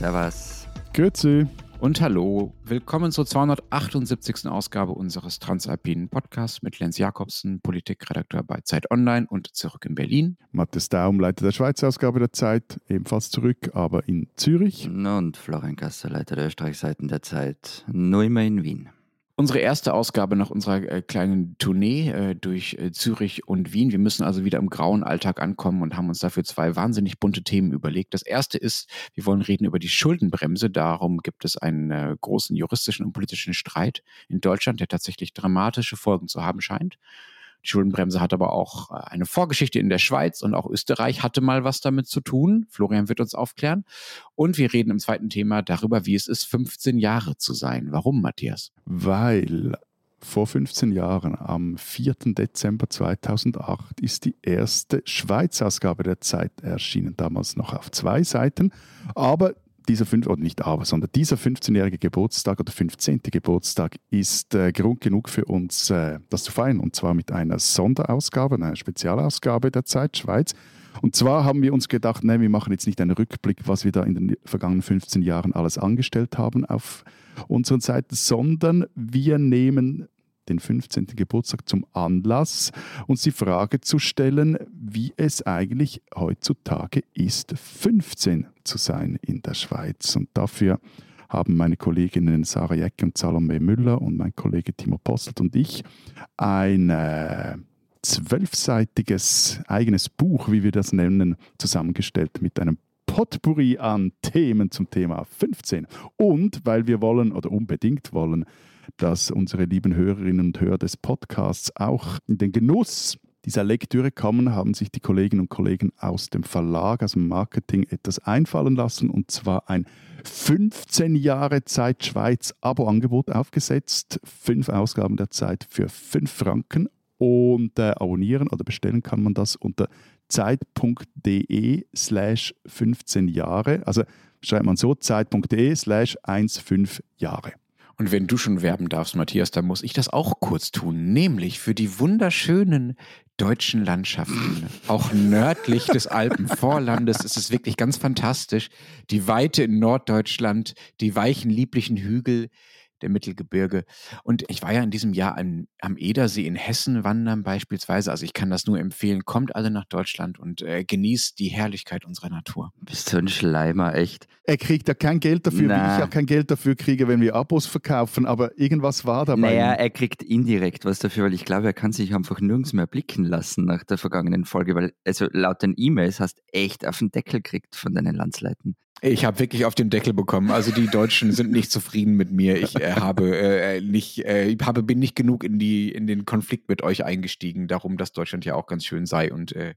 Servus. Grüezi. Und hallo, willkommen zur 278. Ausgabe unseres Transalpinen Podcasts mit Lenz Jakobsen, Politikredakteur bei Zeit Online und zurück in Berlin. Matthias Daum, Leiter der Schweizer Ausgabe der Zeit, ebenfalls zurück, aber in Zürich. Und Florian Gasser, Leiter der Österreichseiten der Zeit, nur immer in Wien. Unsere erste Ausgabe nach unserer äh, kleinen Tournee äh, durch äh, Zürich und Wien. Wir müssen also wieder im grauen Alltag ankommen und haben uns dafür zwei wahnsinnig bunte Themen überlegt. Das erste ist, wir wollen reden über die Schuldenbremse. Darum gibt es einen äh, großen juristischen und politischen Streit in Deutschland, der tatsächlich dramatische Folgen zu haben scheint. Die Schuldenbremse hat aber auch äh, eine Vorgeschichte in der Schweiz und auch Österreich hatte mal was damit zu tun. Florian wird uns aufklären. Und wir reden im zweiten Thema darüber, wie es ist, 15 Jahre zu sein. Warum, Matthias? Weil vor 15 Jahren, am 4. Dezember 2008, ist die erste Schweiz-Ausgabe der Zeit erschienen, damals noch auf zwei Seiten. Aber dieser fünf, oder nicht aber, sondern dieser 15-jährige Geburtstag oder 15. Geburtstag ist äh, Grund genug für uns, äh, das zu feiern. Und zwar mit einer Sonderausgabe, einer Spezialausgabe der Zeit Schweiz. Und zwar haben wir uns gedacht, nee, wir machen jetzt nicht einen Rückblick, was wir da in den vergangenen 15 Jahren alles angestellt haben auf unseren Seiten, sondern wir nehmen den 15. Geburtstag zum Anlass, uns die Frage zu stellen, wie es eigentlich heutzutage ist, 15 zu sein in der Schweiz. Und dafür haben meine Kolleginnen Sarah Jeck und Salome Müller und mein Kollege Timo Postelt und ich ein äh, zwölfseitiges eigenes Buch, wie wir das nennen, zusammengestellt mit einem Potpourri an Themen zum Thema 15. Und weil wir wollen oder unbedingt wollen, dass unsere lieben Hörerinnen und Hörer des Podcasts auch in den Genuss dieser Lektüre kommen, haben sich die Kolleginnen und Kollegen aus dem Verlag, aus dem Marketing etwas einfallen lassen und zwar ein 15 Jahre Zeit Schweiz Abo-Angebot aufgesetzt. Fünf Ausgaben der Zeit für 5 Franken und äh, abonnieren oder bestellen kann man das unter zeit.de slash 15 Jahre. Also schreibt man so zeit.de slash 15 Jahre. Und wenn du schon werben darfst, Matthias, dann muss ich das auch kurz tun, nämlich für die wunderschönen deutschen Landschaften, auch nördlich des Alpenvorlandes. Es ist wirklich ganz fantastisch. Die Weite in Norddeutschland, die weichen, lieblichen Hügel, der Mittelgebirge. Und ich war ja in diesem Jahr an, am Edersee in Hessen wandern beispielsweise. Also ich kann das nur empfehlen. Kommt alle nach Deutschland und äh, genießt die Herrlichkeit unserer Natur. Bist du ein Schleimer, echt? Er kriegt ja kein Geld dafür, Na. wie ich ja kein Geld dafür kriege, wenn wir Abos verkaufen, aber irgendwas war dabei. Naja, er kriegt indirekt was dafür, weil ich glaube, er kann sich einfach nirgends mehr blicken lassen nach der vergangenen Folge, weil also laut den E-Mails hast echt auf den Deckel gekriegt von deinen Landsleuten. Ich habe wirklich auf den Deckel bekommen. Also die Deutschen sind nicht zufrieden mit mir. Ich äh, habe äh, nicht, äh, habe bin nicht genug in die in den Konflikt mit euch eingestiegen, darum, dass Deutschland ja auch ganz schön sei und äh,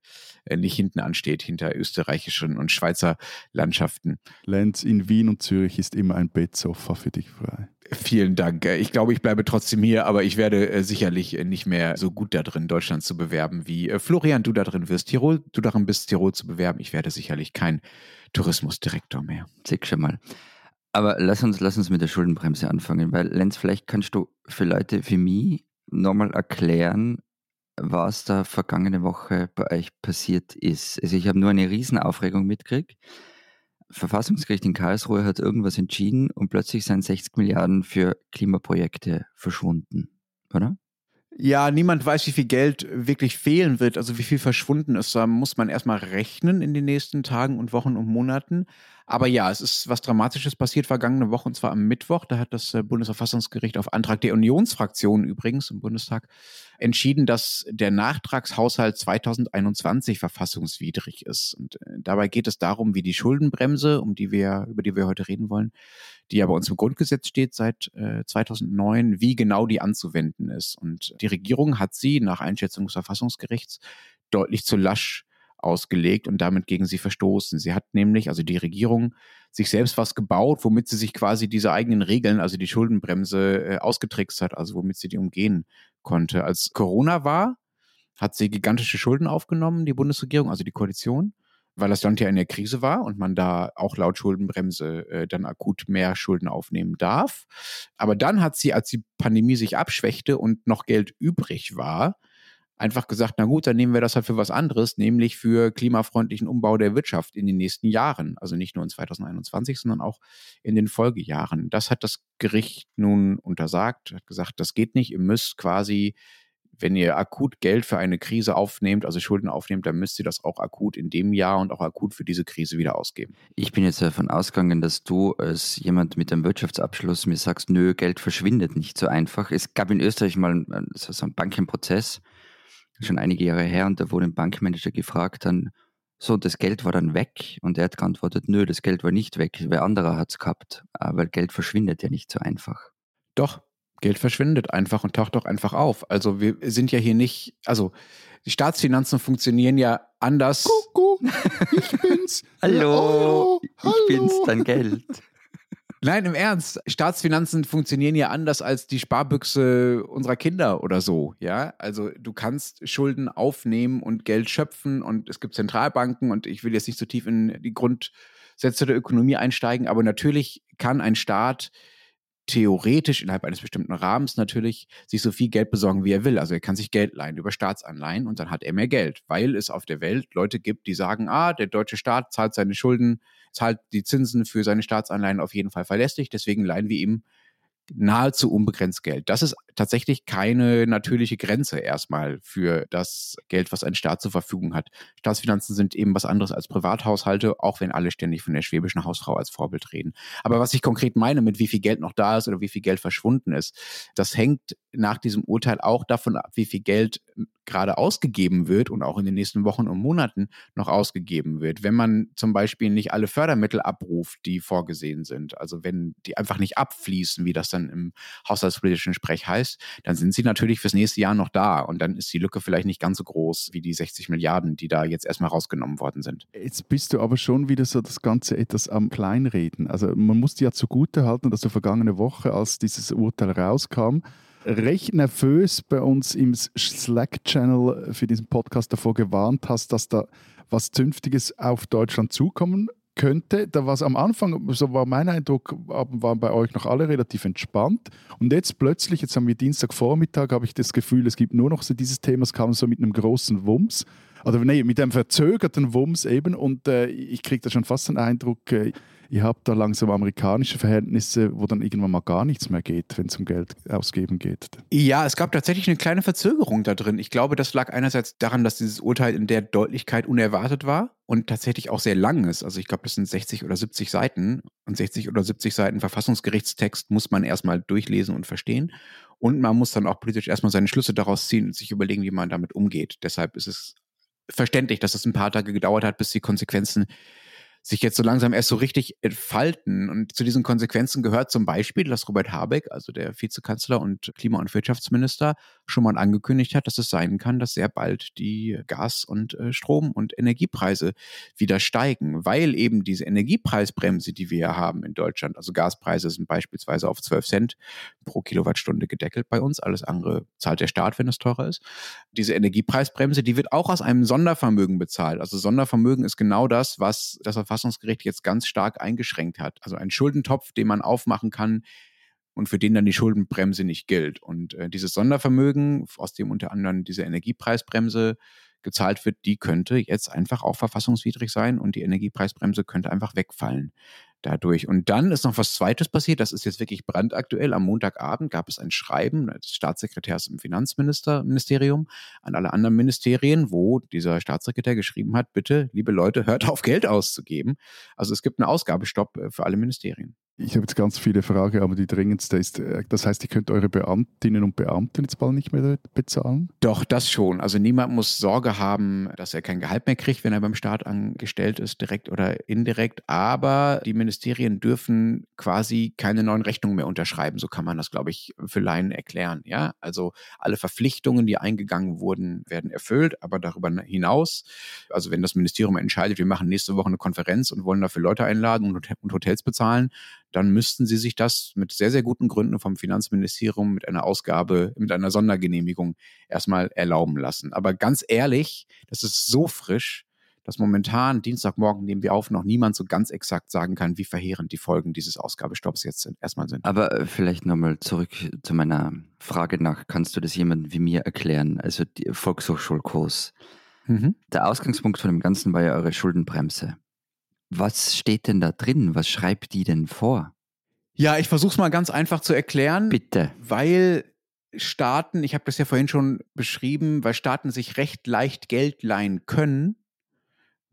nicht hinten ansteht hinter österreichischen und Schweizer Landschaften. Lenz, in Wien und Zürich ist immer ein Bettsofa für dich frei. Vielen Dank. Ich glaube, ich bleibe trotzdem hier, aber ich werde äh, sicherlich äh, nicht mehr so gut da drin, Deutschland zu bewerben, wie äh, Florian, du da drin wirst. Tirol, du darin bist, Tirol zu bewerben. Ich werde sicherlich kein Tourismusdirektor mehr. Sieg schon mal. Aber lass uns, lass uns mit der Schuldenbremse anfangen, weil Lenz, vielleicht kannst du für Leute wie mich nochmal erklären, was da vergangene Woche bei euch passiert ist. Also ich habe nur eine Riesenaufregung mitgekriegt. Verfassungsgericht in Karlsruhe hat irgendwas entschieden und plötzlich sind 60 Milliarden für Klimaprojekte verschwunden, oder? Ja, niemand weiß, wie viel Geld wirklich fehlen wird, also wie viel verschwunden ist. Da muss man erstmal rechnen in den nächsten Tagen und Wochen und Monaten. Aber ja, es ist was Dramatisches passiert vergangene Woche und zwar am Mittwoch. Da hat das äh, Bundesverfassungsgericht auf Antrag der Unionsfraktion übrigens im Bundestag entschieden, dass der Nachtragshaushalt 2021 verfassungswidrig ist. Und äh, dabei geht es darum, wie die Schuldenbremse, um die wir, über die wir heute reden wollen, die ja bei uns im Grundgesetz steht seit äh, 2009, wie genau die anzuwenden ist. Und die Regierung hat sie nach Einschätzung des Verfassungsgerichts deutlich zu lasch ausgelegt und damit gegen sie verstoßen. Sie hat nämlich, also die Regierung, sich selbst was gebaut, womit sie sich quasi diese eigenen Regeln, also die Schuldenbremse, äh, ausgetrickst hat, also womit sie die umgehen konnte. Als Corona war, hat sie gigantische Schulden aufgenommen, die Bundesregierung, also die Koalition, weil das Land ja in der Krise war und man da auch laut Schuldenbremse äh, dann akut mehr Schulden aufnehmen darf. Aber dann hat sie, als die Pandemie sich abschwächte und noch Geld übrig war, einfach gesagt, na gut, dann nehmen wir das halt für was anderes, nämlich für klimafreundlichen Umbau der Wirtschaft in den nächsten Jahren. Also nicht nur in 2021, sondern auch in den Folgejahren. Das hat das Gericht nun untersagt, hat gesagt, das geht nicht. Ihr müsst quasi wenn ihr akut Geld für eine Krise aufnehmt, also Schulden aufnehmt, dann müsst ihr das auch akut in dem Jahr und auch akut für diese Krise wieder ausgeben. Ich bin jetzt davon ausgegangen, dass du als jemand mit einem Wirtschaftsabschluss mir sagst, nö, Geld verschwindet nicht so einfach. Es gab in Österreich mal so einen Bankenprozess, schon einige Jahre her, und da wurde ein Bankmanager gefragt, dann, so, das Geld war dann weg und er hat geantwortet, nö, das Geld war nicht weg, wer anderer hat es gehabt, weil Geld verschwindet ja nicht so einfach. Doch, Geld verschwindet einfach und taucht auch einfach auf. Also wir sind ja hier nicht, also die Staatsfinanzen funktionieren ja anders. Kuckuck, ich bin's. hallo, ja, ich bin's, dein Geld. Nein, im Ernst. Staatsfinanzen funktionieren ja anders als die Sparbüchse unserer Kinder oder so. Ja, also du kannst Schulden aufnehmen und Geld schöpfen und es gibt Zentralbanken und ich will jetzt nicht so tief in die Grundsätze der Ökonomie einsteigen, aber natürlich kann ein Staat theoretisch innerhalb eines bestimmten Rahmens natürlich sich so viel Geld besorgen, wie er will. Also er kann sich Geld leihen über Staatsanleihen und dann hat er mehr Geld, weil es auf der Welt Leute gibt, die sagen, ah, der deutsche Staat zahlt seine Schulden, zahlt die Zinsen für seine Staatsanleihen auf jeden Fall verlässlich, deswegen leihen wir ihm nahezu unbegrenzt Geld. Das ist tatsächlich keine natürliche Grenze erstmal für das Geld, was ein Staat zur Verfügung hat. Staatsfinanzen sind eben was anderes als Privathaushalte, auch wenn alle ständig von der schwäbischen Hausfrau als Vorbild reden. Aber was ich konkret meine mit wie viel Geld noch da ist oder wie viel Geld verschwunden ist, das hängt nach diesem Urteil auch davon ab, wie viel Geld gerade ausgegeben wird und auch in den nächsten Wochen und Monaten noch ausgegeben wird. Wenn man zum Beispiel nicht alle Fördermittel abruft, die vorgesehen sind, also wenn die einfach nicht abfließen, wie das dann im haushaltspolitischen Sprech heißt, dann sind sie natürlich fürs nächste Jahr noch da und dann ist die Lücke vielleicht nicht ganz so groß wie die 60 Milliarden, die da jetzt erstmal rausgenommen worden sind. Jetzt bist du aber schon wieder so das Ganze etwas am Kleinreden. Also man muss ja zugute halten, dass du vergangene Woche, als dieses Urteil rauskam, recht nervös bei uns im Slack-Channel für diesen Podcast davor gewarnt hast, dass da was Zünftiges auf Deutschland zukommen könnte. Da war es am Anfang, so war mein Eindruck, waren bei euch noch alle relativ entspannt. Und jetzt plötzlich, jetzt haben wir Dienstagvormittag, habe ich das Gefühl, es gibt nur noch so dieses Thema, es kam so mit einem großen Wumms. Oder nee, mit einem verzögerten Wumms eben. Und äh, ich kriege da schon fast den Eindruck, äh, ihr habt da langsam amerikanische Verhältnisse, wo dann irgendwann mal gar nichts mehr geht, wenn es um Geld ausgeben geht. Ja, es gab tatsächlich eine kleine Verzögerung da drin. Ich glaube, das lag einerseits daran, dass dieses Urteil in der Deutlichkeit unerwartet war und tatsächlich auch sehr lang ist. Also ich glaube, das sind 60 oder 70 Seiten und 60 oder 70 Seiten Verfassungsgerichtstext muss man erstmal durchlesen und verstehen. Und man muss dann auch politisch erstmal seine Schlüsse daraus ziehen und sich überlegen, wie man damit umgeht. Deshalb ist es verständlich, dass es ein paar Tage gedauert hat, bis die Konsequenzen sich jetzt so langsam erst so richtig entfalten. Und zu diesen Konsequenzen gehört zum Beispiel, dass Robert Habeck, also der Vizekanzler und Klima- und Wirtschaftsminister, schon mal angekündigt hat, dass es sein kann, dass sehr bald die Gas- und äh, Strom- und Energiepreise wieder steigen, weil eben diese Energiepreisbremse, die wir ja haben in Deutschland, also Gaspreise sind beispielsweise auf 12 Cent pro Kilowattstunde gedeckelt bei uns, alles andere zahlt der Staat, wenn es teurer ist. Diese Energiepreisbremse, die wird auch aus einem Sondervermögen bezahlt. Also Sondervermögen ist genau das, was das Verfassungsgericht jetzt ganz stark eingeschränkt hat. Also ein Schuldentopf, den man aufmachen kann und für den dann die Schuldenbremse nicht gilt. Und äh, dieses Sondervermögen, aus dem unter anderem diese Energiepreisbremse gezahlt wird, die könnte jetzt einfach auch verfassungswidrig sein und die Energiepreisbremse könnte einfach wegfallen dadurch. Und dann ist noch was Zweites passiert, das ist jetzt wirklich brandaktuell. Am Montagabend gab es ein Schreiben des Staatssekretärs im Finanzministerium an alle anderen Ministerien, wo dieser Staatssekretär geschrieben hat, bitte, liebe Leute, hört auf, Geld auszugeben. Also es gibt einen Ausgabestopp äh, für alle Ministerien. Ich habe jetzt ganz viele Fragen, aber die dringendste ist, äh, das heißt, ihr könnt eure Beamtinnen und Beamten jetzt bald nicht mehr bezahlen? Doch, das schon. Also niemand muss Sorge haben, dass er kein Gehalt mehr kriegt, wenn er beim Staat angestellt ist, direkt oder indirekt. Aber die Ministerien dürfen quasi keine neuen Rechnungen mehr unterschreiben. So kann man das, glaube ich, für Laien erklären. Ja, also alle Verpflichtungen, die eingegangen wurden, werden erfüllt. Aber darüber hinaus, also wenn das Ministerium entscheidet, wir machen nächste Woche eine Konferenz und wollen dafür Leute einladen und Hotels bezahlen, dann müssten sie sich das mit sehr, sehr guten Gründen vom Finanzministerium mit einer Ausgabe, mit einer Sondergenehmigung erstmal erlauben lassen. Aber ganz ehrlich, das ist so frisch, dass momentan, Dienstagmorgen nehmen wir auf, noch niemand so ganz exakt sagen kann, wie verheerend die Folgen dieses Ausgabestopps jetzt sind, erstmal sind. Aber äh, vielleicht nochmal zurück zu meiner Frage nach, kannst du das jemandem wie mir erklären? Also die Volkshochschulkurs. Mhm. Der Ausgangspunkt von dem Ganzen war ja eure Schuldenbremse. Was steht denn da drin? Was schreibt die denn vor? Ja, ich versuche es mal ganz einfach zu erklären. Bitte. Weil Staaten, ich habe das ja vorhin schon beschrieben, weil Staaten sich recht leicht Geld leihen können,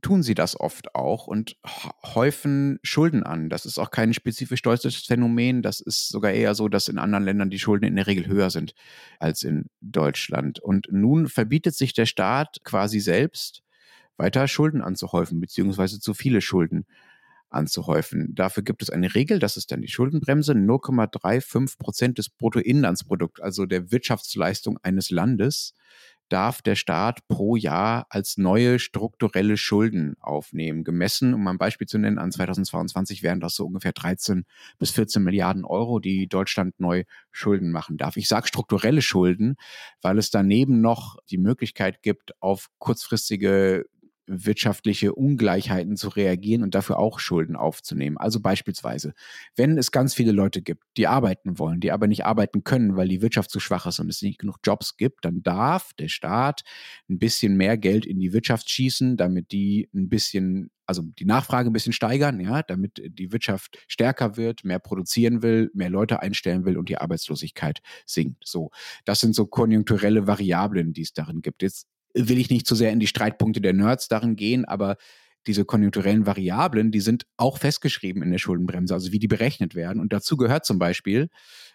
tun sie das oft auch und häufen Schulden an. Das ist auch kein spezifisch deutsches Phänomen. Das ist sogar eher so, dass in anderen Ländern die Schulden in der Regel höher sind als in Deutschland. Und nun verbietet sich der Staat quasi selbst, weiter Schulden anzuhäufen, beziehungsweise zu viele Schulden anzuhäufen. Dafür gibt es eine Regel, das ist dann die Schuldenbremse, 0,35 Prozent des Bruttoinlandsprodukts, also der Wirtschaftsleistung eines Landes, darf der Staat pro Jahr als neue strukturelle Schulden aufnehmen. Gemessen, um ein Beispiel zu nennen, an 2022 wären das so ungefähr 13 bis 14 Milliarden Euro, die Deutschland neu Schulden machen darf. Ich sage strukturelle Schulden, weil es daneben noch die Möglichkeit gibt, auf kurzfristige wirtschaftliche Ungleichheiten zu reagieren und dafür auch Schulden aufzunehmen. Also beispielsweise, wenn es ganz viele Leute gibt, die arbeiten wollen, die aber nicht arbeiten können, weil die Wirtschaft zu schwach ist und es nicht genug Jobs gibt, dann darf der Staat ein bisschen mehr Geld in die Wirtschaft schießen, damit die ein bisschen also die Nachfrage ein bisschen steigern, ja, damit die Wirtschaft stärker wird, mehr produzieren will, mehr Leute einstellen will und die Arbeitslosigkeit sinkt. So, das sind so konjunkturelle Variablen, die es darin gibt. Jetzt will ich nicht zu sehr in die Streitpunkte der Nerds darin gehen, aber diese konjunkturellen Variablen, die sind auch festgeschrieben in der Schuldenbremse, also wie die berechnet werden. Und dazu gehört zum Beispiel,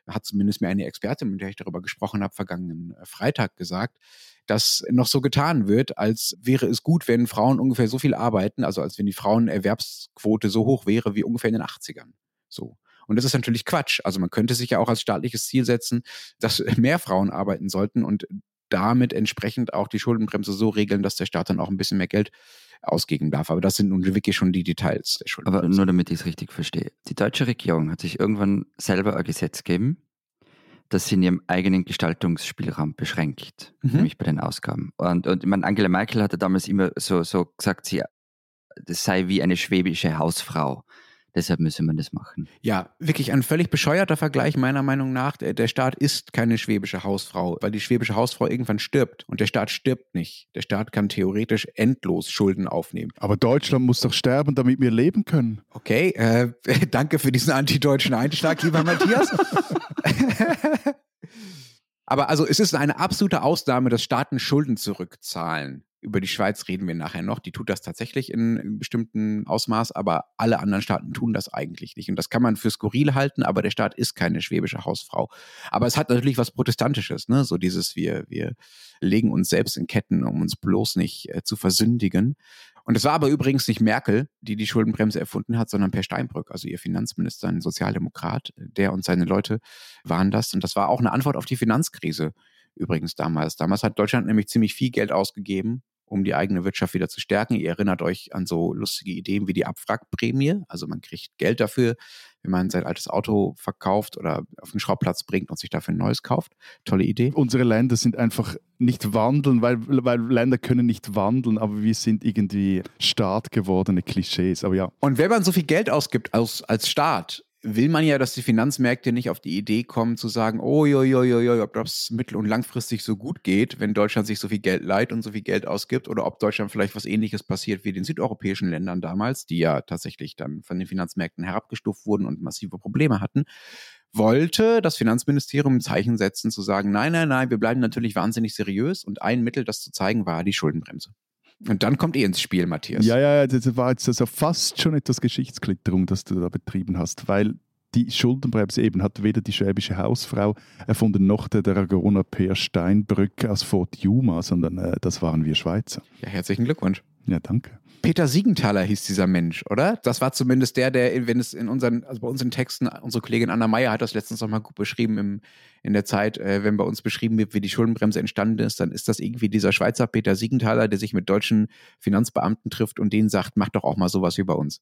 hat zumindest mir eine Expertin, mit der ich darüber gesprochen habe, vergangenen äh, Freitag gesagt, dass noch so getan wird, als wäre es gut, wenn Frauen ungefähr so viel arbeiten, also als wenn die Frauenerwerbsquote so hoch wäre wie ungefähr in den 80ern. So. Und das ist natürlich Quatsch. Also man könnte sich ja auch als staatliches Ziel setzen, dass mehr Frauen arbeiten sollten und damit entsprechend auch die Schuldenbremse so regeln, dass der Staat dann auch ein bisschen mehr Geld ausgeben darf. Aber das sind nun wirklich schon die Details der Schuldenbremse. Aber nur damit ich es richtig verstehe. Die deutsche Regierung hat sich irgendwann selber ein Gesetz gegeben, das sie in ihrem eigenen Gestaltungsspielraum beschränkt, mhm. nämlich bei den Ausgaben. Und, und ich meine, Angela Merkel hatte damals immer so, so gesagt, sie, das sei wie eine schwäbische Hausfrau. Deshalb müsse man das machen. Ja, wirklich ein völlig bescheuerter Vergleich meiner Meinung nach. Der, Staat ist keine schwäbische Hausfrau, weil die schwäbische Hausfrau irgendwann stirbt. Und der Staat stirbt nicht. Der Staat kann theoretisch endlos Schulden aufnehmen. Aber Deutschland muss doch sterben, damit wir leben können. Okay, äh, danke für diesen antideutschen Einschlag, lieber Matthias. Aber also es ist eine absolute Ausnahme, dass Staaten Schulden zurückzahlen. Über die Schweiz reden wir nachher noch. Die tut das tatsächlich in bestimmten Ausmaß, aber alle anderen Staaten tun das eigentlich nicht. Und das kann man für skurril halten, aber der Staat ist keine schwäbische Hausfrau. Aber es hat natürlich was Protestantisches, ne? So dieses, wir, wir legen uns selbst in Ketten, um uns bloß nicht äh, zu versündigen. Und es war aber übrigens nicht Merkel, die die Schuldenbremse erfunden hat, sondern Per Steinbrück, also ihr Finanzminister, ein Sozialdemokrat. Der und seine Leute waren das. Und das war auch eine Antwort auf die Finanzkrise übrigens damals. Damals hat Deutschland nämlich ziemlich viel Geld ausgegeben um die eigene Wirtschaft wieder zu stärken. Ihr erinnert euch an so lustige Ideen wie die Abwrackprämie. Also man kriegt Geld dafür, wenn man sein altes Auto verkauft oder auf den Schraubplatz bringt und sich dafür ein neues kauft. Tolle Idee. Unsere Länder sind einfach nicht wandeln, weil, weil Länder können nicht wandeln, aber wir sind irgendwie Staat gewordene Klischees. Aber ja. Und wenn man so viel Geld ausgibt als, als Staat, will man ja, dass die Finanzmärkte nicht auf die Idee kommen zu sagen, oh, jo, jo, jo, jo, ob das mittel- und langfristig so gut geht, wenn Deutschland sich so viel Geld leiht und so viel Geld ausgibt, oder ob Deutschland vielleicht was ähnliches passiert wie den südeuropäischen Ländern damals, die ja tatsächlich dann von den Finanzmärkten herabgestuft wurden und massive Probleme hatten, wollte das Finanzministerium ein Zeichen setzen, zu sagen, nein, nein, nein, wir bleiben natürlich wahnsinnig seriös und ein Mittel, das zu zeigen, war die Schuldenbremse. Und dann kommt ihr ins Spiel, Matthias. Ja, ja, das war jetzt also fast schon etwas Geschichtsklitterung, das du da betrieben hast, weil die Schuldenbremse eben hat weder die schwäbische Hausfrau erfunden, noch der Dragoner Peer Steinbrück aus Fort Yuma, sondern äh, das waren wir Schweizer. Ja, herzlichen Glückwunsch. Ja, danke. Peter Siegenthaler hieß dieser Mensch, oder? Das war zumindest der, der, wenn es in unseren, also bei unseren Texten, unsere Kollegin Anna Meyer hat das letztens noch mal gut beschrieben im, in der Zeit, äh, wenn bei uns beschrieben wird, wie die Schuldenbremse entstanden ist, dann ist das irgendwie dieser Schweizer Peter Siegenthaler, der sich mit deutschen Finanzbeamten trifft und denen sagt, mach doch auch mal sowas wie bei uns.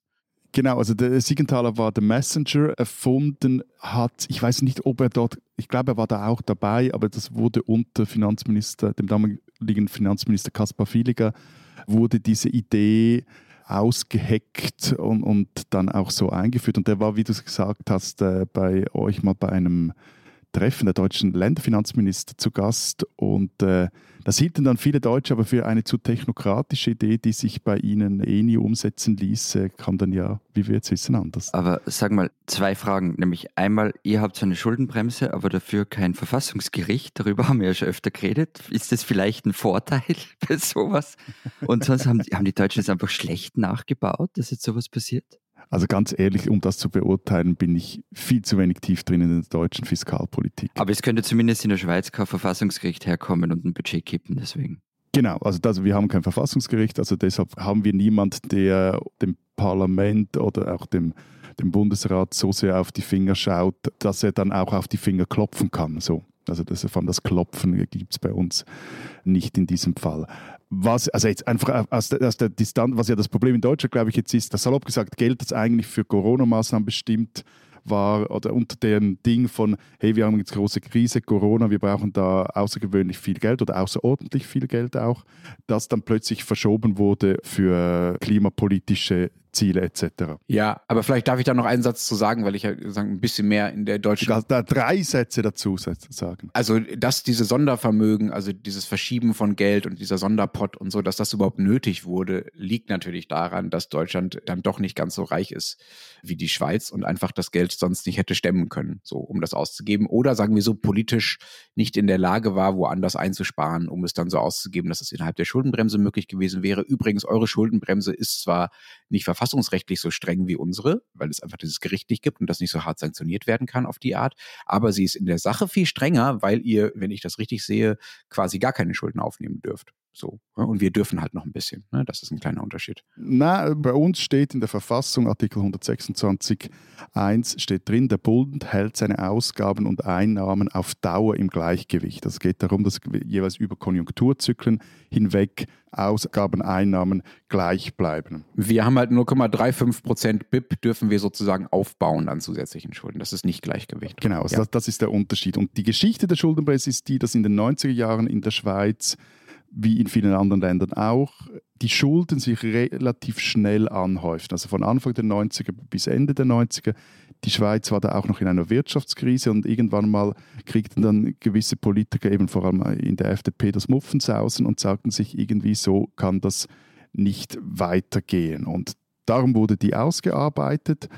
Genau, also der Siegenthaler war der Messenger erfunden, hat, ich weiß nicht, ob er dort, ich glaube, er war da auch dabei, aber das wurde unter Finanzminister, dem damaligen Finanzminister Kaspar Filiger wurde diese Idee ausgeheckt und, und dann auch so eingeführt. Und der war, wie du es gesagt hast, äh, bei euch mal bei einem Treffen der deutschen Länderfinanzminister zu Gast und äh, das hielten dann viele Deutsche aber für eine zu technokratische Idee, die sich bei ihnen eh nie umsetzen ließ, äh, kam dann ja, wie wir jetzt wissen, anders. Aber sag mal, zwei Fragen. Nämlich einmal, ihr habt so eine Schuldenbremse, aber dafür kein Verfassungsgericht. Darüber haben wir ja schon öfter geredet. Ist das vielleicht ein Vorteil bei sowas? Und sonst haben, haben die Deutschen es einfach schlecht nachgebaut, dass jetzt sowas passiert? Also ganz ehrlich, um das zu beurteilen, bin ich viel zu wenig tief drin in der deutschen Fiskalpolitik. Aber es könnte zumindest in der Schweiz kein Verfassungsgericht herkommen und ein Budget kippen, deswegen. Genau, also das, wir haben kein Verfassungsgericht, also deshalb haben wir niemand, der dem Parlament oder auch dem, dem Bundesrat so sehr auf die Finger schaut, dass er dann auch auf die Finger klopfen kann. So. Also das, von das Klopfen gibt es bei uns nicht in diesem Fall. Was, also jetzt einfach aus der, aus der Distanz, was ja das Problem in Deutschland, glaube ich, jetzt ist, dass salopp gesagt Geld, das eigentlich für Corona-Maßnahmen bestimmt war oder unter dem Ding von, hey, wir haben jetzt große Krise, Corona, wir brauchen da außergewöhnlich viel Geld oder außerordentlich viel Geld auch, das dann plötzlich verschoben wurde für klimapolitische Ziele etc. Ja, aber vielleicht darf ich da noch einen Satz zu sagen, weil ich ja sagen, ein bisschen mehr in der deutschen. Da, da drei Sätze dazu sagen. Also, dass diese Sondervermögen, also dieses Verschieben von Geld und dieser Sonderpott und so, dass das überhaupt nötig wurde, liegt natürlich daran, dass Deutschland dann doch nicht ganz so reich ist wie die Schweiz und einfach das Geld sonst nicht hätte stemmen können, so um das auszugeben. Oder sagen wir so, politisch nicht in der Lage war, woanders einzusparen, um es dann so auszugeben, dass es innerhalb der Schuldenbremse möglich gewesen wäre. Übrigens, eure Schuldenbremse ist zwar nicht verfassungsrechtlich so streng wie unsere, weil es einfach dieses Gericht nicht gibt und das nicht so hart sanktioniert werden kann auf die Art. Aber sie ist in der Sache viel strenger, weil ihr, wenn ich das richtig sehe, quasi gar keine Schulden aufnehmen dürft. So. Ne? Und wir dürfen halt noch ein bisschen. Ne? Das ist ein kleiner Unterschied. Na, bei uns steht in der Verfassung, Artikel 126.1 steht drin, der Bund hält seine Ausgaben und Einnahmen auf Dauer im Gleichgewicht. Es geht darum, dass jeweils über Konjunkturzyklen hinweg Ausgaben, Einnahmen gleich bleiben. Wir haben halt 0,35 Prozent BIP, dürfen wir sozusagen aufbauen an zusätzlichen Schulden. Das ist nicht Gleichgewicht. Genau, also ja. das, das ist der Unterschied. Und die Geschichte der Schuldenbremse ist die, dass in den 90er Jahren in der Schweiz wie in vielen anderen Ländern auch, die Schulden sich relativ schnell anhäuften. Also von Anfang der 90er bis Ende der 90er. Die Schweiz war da auch noch in einer Wirtschaftskrise und irgendwann mal kriegten dann gewisse Politiker, eben vor allem in der FDP, das Muffensausen und sagten sich, irgendwie so kann das nicht weitergehen. Und darum wurde die ausgearbeitet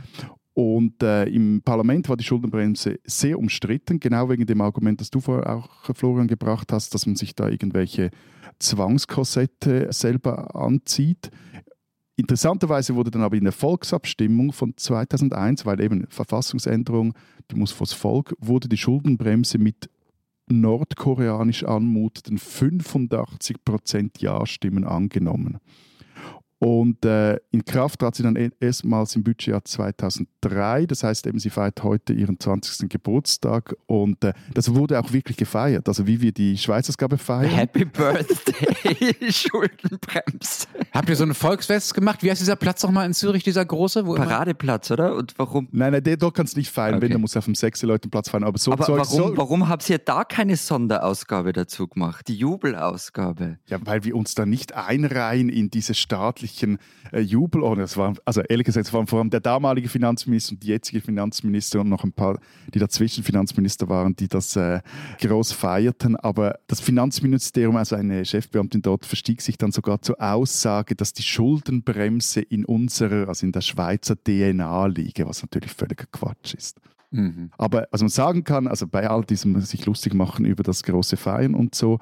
und äh, im Parlament war die Schuldenbremse sehr umstritten, genau wegen dem Argument, das du vorher auch, Florian, gebracht hast, dass man sich da irgendwelche Zwangskorsette selber anzieht. Interessanterweise wurde dann aber in der Volksabstimmung von 2001, weil eben Verfassungsänderung, die muss vors Volk, wurde die Schuldenbremse mit nordkoreanisch anmutenden 85% Ja-Stimmen angenommen. Und äh, in Kraft trat sie dann e-, erstmals im Budgetjahr 2003. Das heißt eben, sie feiert heute ihren 20. Geburtstag. Und äh, das wurde auch wirklich gefeiert. Also wie wir die Schweizausgabe feiern. Happy Birthday, Schuldenbremse. Habt ihr so ein Volksfest gemacht? Wie heißt dieser Platz nochmal in Zürich, dieser große? Wo Paradeplatz, oder? Und warum? Nein, nein, dort kannst du nicht feiern. Okay. Wenn, dann musst du auf dem Sechse-Leuten-Platz feiern. Aber, so, Aber so, warum, so, warum habt ihr da keine Sonderausgabe dazu gemacht? Die Jubelausgabe? Ja, weil wir uns da nicht einreihen in diese staatliche staatlichen äh, Jubel. Oh, das war, also ehrlich gesagt, es waren vor allem der damalige Finanzminister und die jetzige Finanzminister und noch ein paar, die dazwischen Finanzminister waren, die das äh, groß feierten. Aber das Finanzministerium, also eine Chefbeamtin dort, verstieg sich dann sogar zur Aussage, dass die Schuldenbremse in unserer, also in der Schweizer DNA liege, was natürlich völliger Quatsch ist. Mhm. Aber was man sagen kann, also bei all diesem sich lustig machen über das große Feiern und so,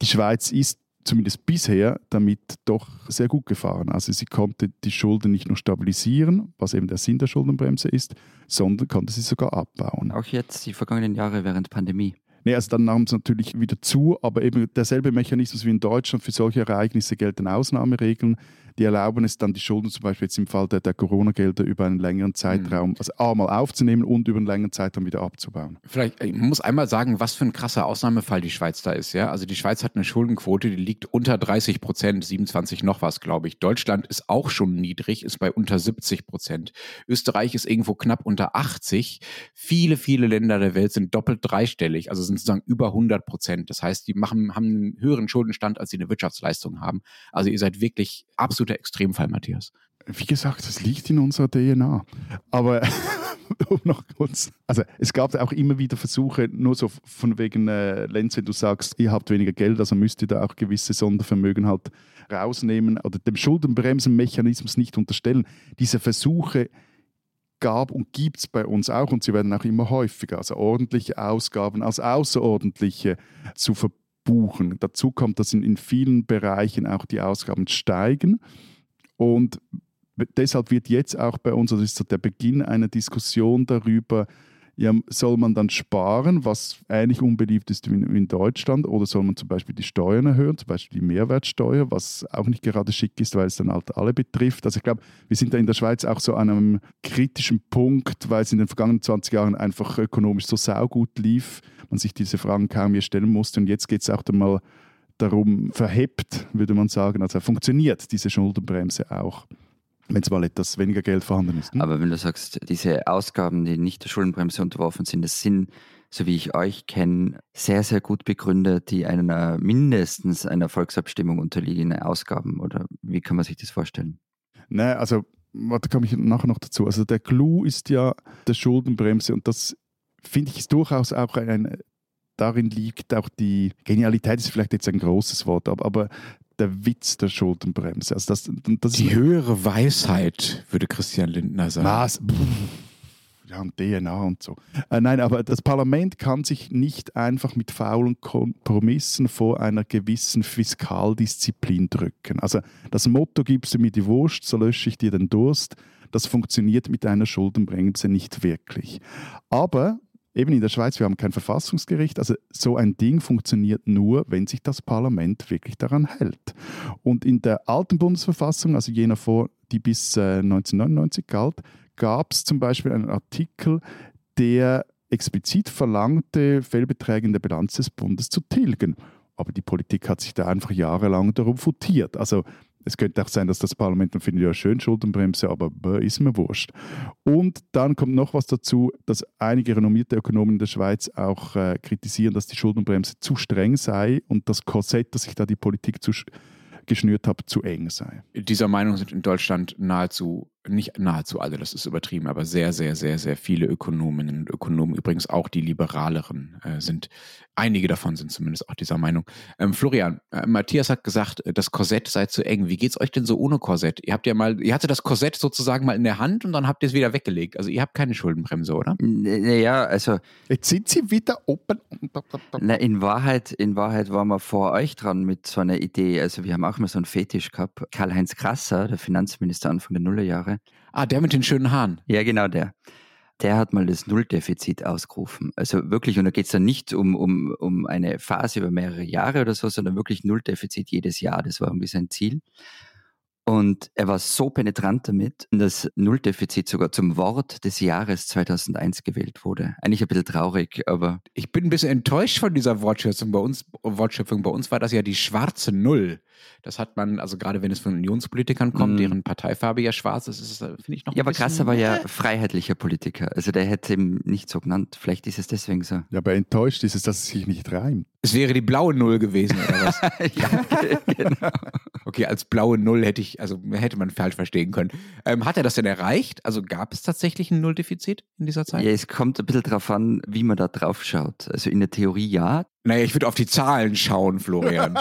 die Schweiz ist zumindest bisher damit doch sehr gut gefahren. Also sie konnte die Schulden nicht nur stabilisieren, was eben der Sinn der Schuldenbremse ist, sondern konnte sie sogar abbauen. Auch jetzt, die vergangenen Jahre während Pandemie. Nee, also dann nahm es natürlich wieder zu, aber eben derselbe Mechanismus wie in Deutschland für solche Ereignisse gelten Ausnahmeregeln die erlauben es dann, die Schulden zum Beispiel jetzt im Fall der, der Corona-Gelder über einen längeren Zeitraum, mhm. also einmal aufzunehmen und über einen längeren Zeitraum wieder abzubauen. Vielleicht, ich muss einmal sagen, was für ein krasser Ausnahmefall die Schweiz da ist. Ja? Also die Schweiz hat eine Schuldenquote, die liegt unter 30 Prozent, 27 noch was, glaube ich. Deutschland ist auch schon niedrig, ist bei unter 70 Prozent. Österreich ist irgendwo knapp unter 80. Viele, viele Länder der Welt sind doppelt dreistellig, also sind sind sozusagen über 100 Prozent. Das heißt, die machen, haben einen höheren Schuldenstand, als sie eine Wirtschaftsleistung haben. Also ihr seid wirklich absoluter Extremfall, Matthias. Wie gesagt, das liegt in unserer DNA. Aber um noch kurz, also es gab auch immer wieder Versuche, nur so von wegen äh, Lenz, wenn du sagst, ihr habt weniger Geld, also müsst ihr da auch gewisse Sondervermögen halt rausnehmen oder dem Schuldenbremsenmechanismus nicht unterstellen. Diese Versuche gab und gibt es bei uns auch und sie werden auch immer häufiger, also ordentliche Ausgaben als außerordentliche zu verbuchen. Dazu kommt, dass in, in vielen Bereichen auch die Ausgaben steigen und deshalb wird jetzt auch bei uns, das ist so der Beginn einer Diskussion darüber, ja, soll man dann sparen, was eigentlich unbeliebt ist in, in, Deutschland, oder soll man zum Beispiel die Steuern erhöhen, zum Beispiel die Mehrwertsteuer, was auch nicht gerade schick ist, weil es dann halt alle betrifft. Also ich glaube, wir sind da in der Schweiz auch so an einem kritischen Punkt, weil es in den vergangenen 20 Jahren einfach ökonomisch so saugut lief, man sich diese Fragen kaum mehr stellen musste. Und jetzt geht es auch dann mal darum, verhebt, würde man sagen, also funktioniert diese Schuldenbremse auch wenn es mal etwas weniger Geld vorhanden ist. Ne? Aber wenn du sagst, diese Ausgaben, die nicht der Schuldenbremse unterworfen sind, das sind, so wie ich euch kenne, sehr, sehr gut begründet, die einer mindestens einer Volksabstimmung unterliegenden Ausgaben. Oder wie kann man sich das vorstellen? Nein, also da komme ich nachher noch dazu. Also der Clou ist ja der Schuldenbremse und das finde ich ist durchaus auch ein, ein darin liegt auch die Genialität, ist vielleicht jetzt ein großes Wort, aber, aber der Witz der Schuldenbremse. Also das, das die höhere Weisheit, würde Christian Lindner sagen. Was? Ja, und DNA und so. Äh, nein, aber das Parlament kann sich nicht einfach mit faulen Kompromissen vor einer gewissen Fiskaldisziplin drücken. Also das Motto, gibst du mir die Wurst, so lösche ich dir den Durst, das funktioniert mit einer Schuldenbremse nicht wirklich. Aber eben in der Schweiz, wir haben kein Verfassungsgericht, also so ein Ding funktioniert nur, wenn sich das Parlament wirklich daran hält. Und in der alten Bundesverfassung, also jener vor, die bis äh, 1999 galt, gab es zum Beispiel einen Artikel, der explizit verlangte, Fehlbeträge in der Bilanz des Bundes zu tilgen. Aber die Politik hat sich da einfach jahrelang darum futiert. Also es könnte auch sein, dass das Parlament dann findet, ja, schön Schuldenbremse, aber ist mir wurscht. Und dann kommt noch was dazu, dass einige renommierte Ökonomen in der Schweiz auch äh, kritisieren, dass die Schuldenbremse zu streng sei und das Korsett, das sich da die Politik zu geschnürt hat, zu eng sei. Dieser Meinung sind in Deutschland nahezu nicht nahezu alle, das ist übertrieben, aber sehr, sehr, sehr, sehr viele Ökonominnen und Ökonomen, übrigens auch die liberaleren, äh, sind, einige davon sind zumindest auch dieser Meinung. Ähm, Florian, äh, Matthias hat gesagt, äh, das Korsett sei zu eng. Wie geht's euch denn so ohne Korsett? Ihr habt ja mal, ihr hattet das Korsett sozusagen mal in der Hand und dann habt ihr es wieder weggelegt. Also ihr habt keine Schuldenbremse, oder? Naja, also. Jetzt sind sie wieder open. Na, in Wahrheit, in Wahrheit waren wir vor euch dran mit so einer Idee. Also wir haben auch mal so einen Fetisch gehabt. Karl-Heinz Krasser, der Finanzminister Anfang der Nullerjahre, Ah, der mit den schönen Haaren. Ja, genau der. Der hat mal das Nulldefizit ausgerufen. Also wirklich, und da geht es dann nicht um, um, um eine Phase über mehrere Jahre oder so, sondern wirklich Nulldefizit jedes Jahr. Das war irgendwie sein Ziel. Und er war so penetrant damit, dass Nulldefizit sogar zum Wort des Jahres 2001 gewählt wurde. Eigentlich ein bisschen traurig, aber. Ich bin ein bisschen enttäuscht von dieser Wortschöpfung. Bei uns, Wortschöpfung. Bei uns war das ja die schwarze Null. Das hat man, also gerade wenn es von Unionspolitikern kommt, mm. deren Parteifarbe ja schwarz ist, ist finde ich noch. Ja, aber Krasser war ja freiheitlicher Politiker. Also der hätte ihm nicht so genannt. Vielleicht ist es deswegen so. Ja, aber enttäuscht ist es, dass es sich nicht reimt. Es wäre die blaue Null gewesen, oder was? ja, genau. Okay, als blaue Null hätte ich, also hätte man falsch verstehen können. Ähm, hat er das denn erreicht? Also gab es tatsächlich ein Nulldefizit in dieser Zeit? Ja, es kommt ein bisschen darauf an, wie man da drauf schaut. Also in der Theorie ja. Naja, ich würde auf die Zahlen schauen, Florian.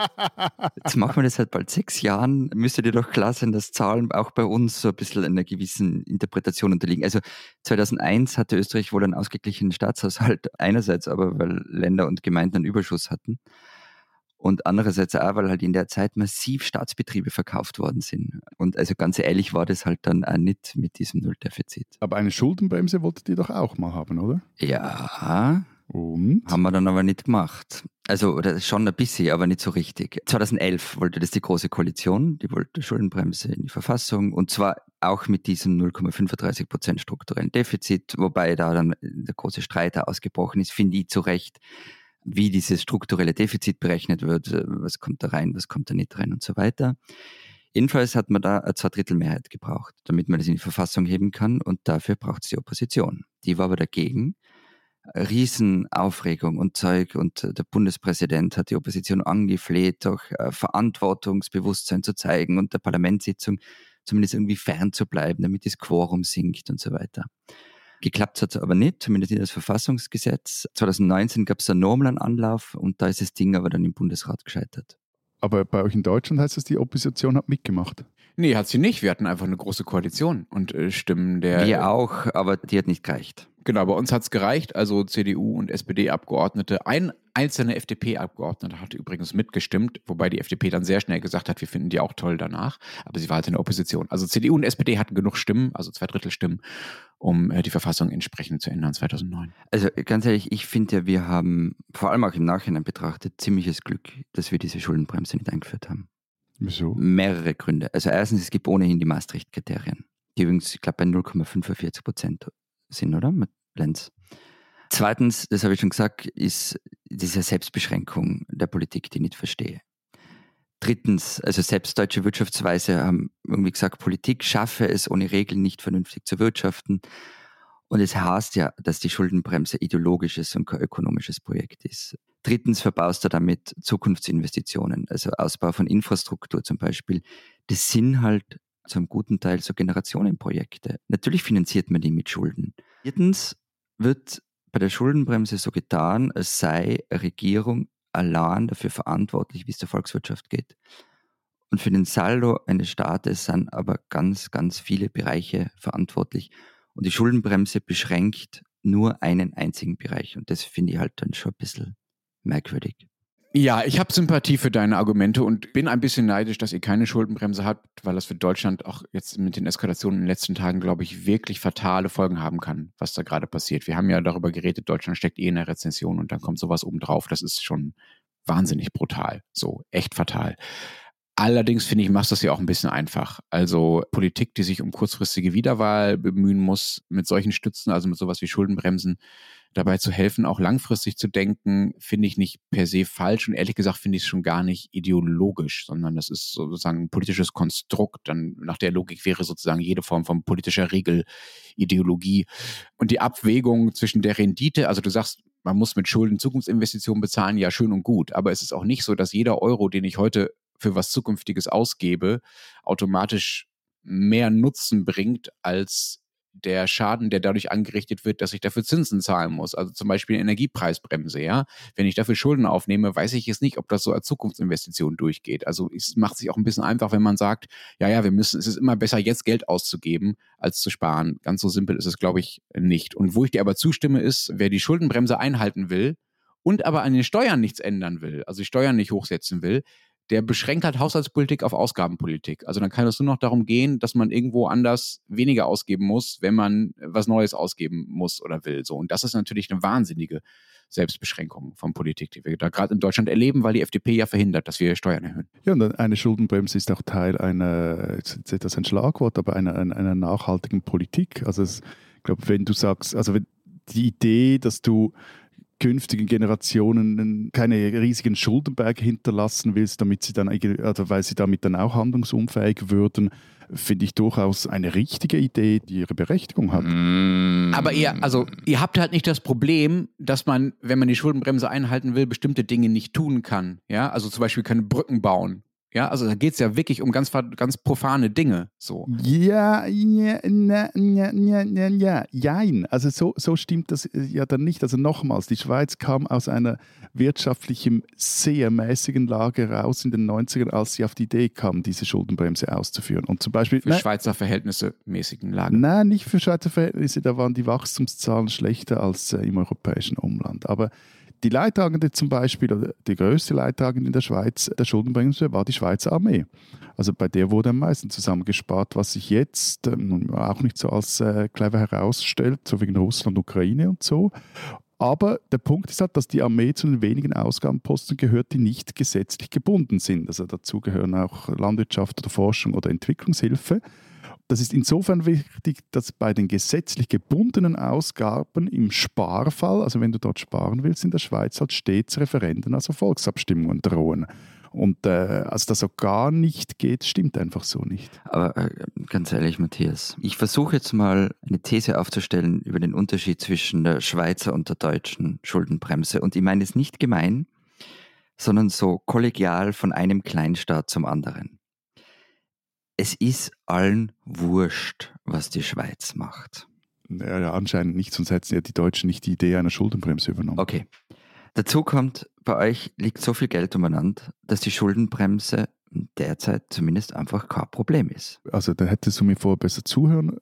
Jetzt machen wir das seit bald sechs Jahren. Müsste dir doch klar sein, dass Zahlen auch bei uns so ein bisschen einer gewissen Interpretation unterliegen. Also 2001 hatte Österreich wohl einen ausgeglichenen Staatshaushalt einerseits, aber weil Länder und Gemeinden Gemeinden einen Überschuss hatten. Und andererseits auch, weil halt in der Zeit massiv Staatsbetriebe verkauft worden sind. Und also ganz ehrlich war das halt dann auch nicht mit diesem Nulldefizit. Aber eine Schuldenbremse wolltet ihr doch auch mal haben, oder? Ja. Und? Haben wir dann aber nicht gemacht. Also schon ein bisschen, aber nicht so richtig. 2011 wollte das die Große Koalition, die wollte Schuldenbremse in die Verfassung und zwar auch mit diesem 0,35 Prozent strukturellen Defizit, wobei da dann der große Streit ausgebrochen ist, finde ich zu Recht wie dieses strukturelle Defizit berechnet wird, äh, was kommt da rein, was kommt da nicht rein und so weiter. Jedenfalls hat man da eine Zweidrittelmehrheit gebraucht, damit man das in die Verfassung heben kann und dafür braucht es die Opposition. Die war aber dagegen, Riesenaufregung und Zeug und der Bundespräsident hat die Opposition angefleht, doch äh, Verantwortungsbewusstsein zu zeigen und der Parlamentssitzung zumindest irgendwie fern zu bleiben, damit das Quorum sinkt und so weiter. Geklappt hat es aber nicht, zumindest in das Verfassungsgesetz. 2019 gab es einen Anlauf und da ist das Ding aber dann im Bundesrat gescheitert. Aber bei euch in Deutschland heißt es, die Opposition hat mitgemacht. Nee, hat sie nicht. Wir hatten einfach eine große Koalition und äh, Stimmen der. Wir auch, aber die hat nicht gereicht. Genau, bei uns hat es gereicht. Also CDU und SPD-Abgeordnete. Ein einzelner FDP-Abgeordneter hatte übrigens mitgestimmt, wobei die FDP dann sehr schnell gesagt hat, wir finden die auch toll danach. Aber sie war halt in der Opposition. Also CDU und SPD hatten genug Stimmen, also zwei Drittel Stimmen, um äh, die Verfassung entsprechend zu ändern 2009. Also ganz ehrlich, ich finde ja, wir haben vor allem auch im Nachhinein betrachtet ziemliches Glück, dass wir diese Schuldenbremse nicht eingeführt haben. Wieso? Mehrere Gründe. Also erstens, es gibt ohnehin die Maastricht-Kriterien, die übrigens, ich glaube, bei 0,45 Prozent sind, oder? Mit Lenz. Zweitens, das habe ich schon gesagt, ist diese Selbstbeschränkung der Politik, die ich nicht verstehe. Drittens, also selbst deutsche Wirtschaftsweise haben irgendwie gesagt, Politik schaffe es ohne Regeln nicht vernünftig zu wirtschaften. Und es heißt ja, dass die Schuldenbremse ideologisches und kein ökonomisches Projekt ist. Drittens verbaust du damit Zukunftsinvestitionen, also Ausbau von Infrastruktur zum Beispiel. Das sind halt zum guten Teil so Generationenprojekte. Natürlich finanziert man die mit Schulden. Viertens wird bei der Schuldenbremse so getan, als sei Regierung allein dafür verantwortlich, wie es der Volkswirtschaft geht. Und für den Saldo eines Staates sind aber ganz, ganz viele Bereiche verantwortlich. Und die Schuldenbremse beschränkt nur einen einzigen Bereich. Und das finde ich halt dann schon ein bisschen merkwürdig. Ja, ich habe Sympathie für deine Argumente und bin ein bisschen neidisch, dass ihr keine Schuldenbremse habt, weil das für Deutschland auch jetzt mit den Eskalationen in den letzten Tagen, glaube ich, wirklich fatale Folgen haben kann, was da gerade passiert. Wir haben ja darüber geredet, Deutschland steckt eh in der Rezession und dann kommt sowas obendrauf. Das ist schon wahnsinnig brutal. So, echt fatal. Allerdings finde ich, machst das ja auch ein bisschen einfach. Also Politik, die sich um kurzfristige Wiederwahl bemühen muss, mit solchen Stützen, also mit sowas wie Schuldenbremsen, dabei zu helfen, auch langfristig zu denken, finde ich nicht per se falsch und ehrlich gesagt finde ich es schon gar nicht ideologisch, sondern das ist sozusagen ein politisches Konstrukt. Dann nach der Logik wäre sozusagen jede Form von politischer Regel Ideologie. Und die Abwägung zwischen der Rendite, also du sagst, man muss mit Schulden Zukunftsinvestitionen bezahlen, ja schön und gut, aber es ist auch nicht so, dass jeder Euro, den ich heute für was Zukünftiges ausgebe, automatisch mehr Nutzen bringt als der Schaden, der dadurch angerichtet wird, dass ich dafür Zinsen zahlen muss. Also zum Beispiel eine Energiepreisbremse, ja. Wenn ich dafür Schulden aufnehme, weiß ich jetzt nicht, ob das so als Zukunftsinvestition durchgeht. Also es macht sich auch ein bisschen einfach, wenn man sagt, ja, ja, wir müssen, es ist immer besser, jetzt Geld auszugeben, als zu sparen. Ganz so simpel ist es, glaube ich, nicht. Und wo ich dir aber zustimme, ist, wer die Schuldenbremse einhalten will und aber an den Steuern nichts ändern will, also die Steuern nicht hochsetzen will, der beschränkt halt Haushaltspolitik auf Ausgabenpolitik. Also dann kann es nur noch darum gehen, dass man irgendwo anders weniger ausgeben muss, wenn man was Neues ausgeben muss oder will. So. Und das ist natürlich eine wahnsinnige Selbstbeschränkung von Politik, die wir da gerade in Deutschland erleben, weil die FDP ja verhindert, dass wir Steuern erhöhen. Ja, und eine Schuldenbremse ist auch Teil einer, jetzt ist das ein Schlagwort, aber einer, einer, nachhaltigen Politik. Also es, ich glaube, wenn du sagst, also die Idee, dass du künftigen Generationen keine riesigen Schuldenberge hinterlassen willst, damit sie dann, also weil sie damit dann auch handlungsunfähig würden, finde ich durchaus eine richtige Idee, die ihre Berechtigung hat. Mm. Aber ihr, also ihr habt halt nicht das Problem, dass man, wenn man die Schuldenbremse einhalten will, bestimmte Dinge nicht tun kann. Ja, also zum Beispiel keine Brücken bauen ja, also da geht es ja wirklich um ganz, ganz profane Dinge. So. Ja, ja, ja, ja, ja, ja, ja, jein. Also so, so stimmt das äh, ja dann nicht. Also nochmals, die Schweiz kam aus einer wirtschaftlichen, sehr mäßigen Lage raus in den 90ern, als sie auf die Idee kam, diese Schuldenbremse auszuführen. Und zum Beispiel. Für nein, Schweizer Verhältnisse mäßigen Lage. Nein, nicht für Schweizer Verhältnisse. Da waren die Wachstumszahlen schlechter als äh, im europäischen Umland. Aber die Leidtragende zum Beispiel, oder die größte Leidtragende in der Schweiz der Schuldenbremse war die Schweizer Armee. Also bei der wurde am meisten zusammengespart, was sich jetzt ähm, auch nicht so als äh, clever herausstellt, so wegen Russland, Ukraine und so. Aber der Punkt ist halt, dass die Armee zu den wenigen Ausgabenposten gehört, die nicht gesetzlich gebunden sind. Also dazu gehören auch Landwirtschaft oder Forschung oder Entwicklungshilfe. Das ist insofern wichtig, dass bei den gesetzlich gebundenen Ausgaben im Sparfall, also wenn du dort sparen willst in der Schweiz, halt stets Referenden, also Volksabstimmungen drohen. Und äh, also, dass so gar nicht geht, stimmt einfach so nicht. Aber äh, ganz ehrlich, Matthias, ich versuche jetzt mal eine These aufzustellen über den Unterschied zwischen der Schweizer und der deutschen Schuldenbremse. Und ich meine es nicht gemein, sondern so kollegial von einem Kleinstaat zum anderen. Es ist allen wurscht, was die Schweiz macht. Ja, ja, anscheinend nicht, sonst hätten ja die Deutschen nicht die Idee einer Schuldenbremse übernommen. Okay. Dazu kommt, bei euch liegt so viel Geld umeinander, dass die Schuldenbremse derzeit zumindest einfach kein Problem ist. Also da hättest du mir vorher besser zuhören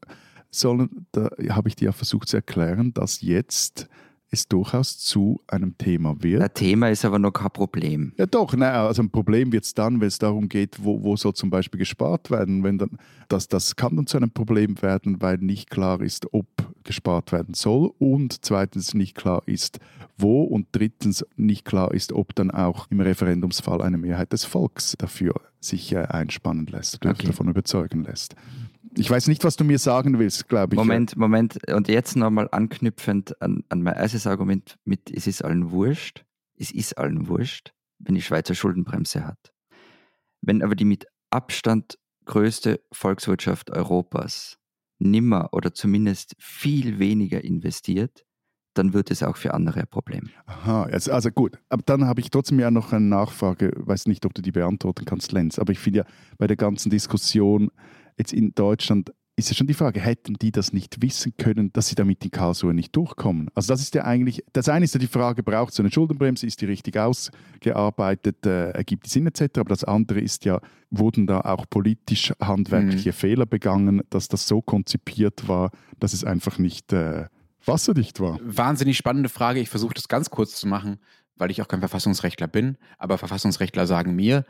sollen. Da habe ich dir ja versucht zu erklären, dass jetzt es durchaus zu einem Thema wird. Ein Thema ist aber noch kein Problem. Ja doch, nein, also ein Problem wird es dann, wenn es darum geht, wo, wo soll zum Beispiel gespart werden. Wenn dann, das, das kann dann zu einem Problem werden, weil nicht klar ist, ob gespart werden soll und zweitens nicht klar ist, wo und drittens nicht klar ist, ob dann auch im Referendumsfall eine Mehrheit des Volks dafür sich äh, einspannen lässt, okay. davon überzeugen lässt. Ich weiß nicht, was du mir sagen willst, glaube ich. Moment, Moment. Und jetzt nochmal anknüpfend an, an mein erstes Argument mit, es ist allen wurscht. Es ist allen wurscht, wenn die Schweizer Schuldenbremse hat. Wenn aber die mit Abstand größte Volkswirtschaft Europas nimmer oder zumindest viel weniger investiert, dann wird es auch für andere ein Problem. Aha, also, also gut. Aber dann habe ich trotzdem ja noch eine Nachfrage. Ich weiß nicht, ob du die beantworten kannst, Lenz. Aber ich finde ja bei der ganzen Diskussion jetzt in Deutschland ist ja schon die Frage, hätten die das nicht wissen können, dass sie damit in Karlsruhe nicht durchkommen? Also das ist ja eigentlich, das eine ist ja die Frage, braucht so eine Schuldenbremse, ist die richtig ausgearbeitet, äh, ergibt die Sinn etc., aber das andere ist ja, wurden da auch politisch handwerkliche mhm. Fehler begangen, dass das so konzipiert war, dass es einfach nicht äh, wasserdicht war? Wahnsinnig spannende Frage, ich versuche das ganz kurz zu machen, weil ich auch kein Verfassungsrechtler bin, aber Verfassungsrechtler sagen mir,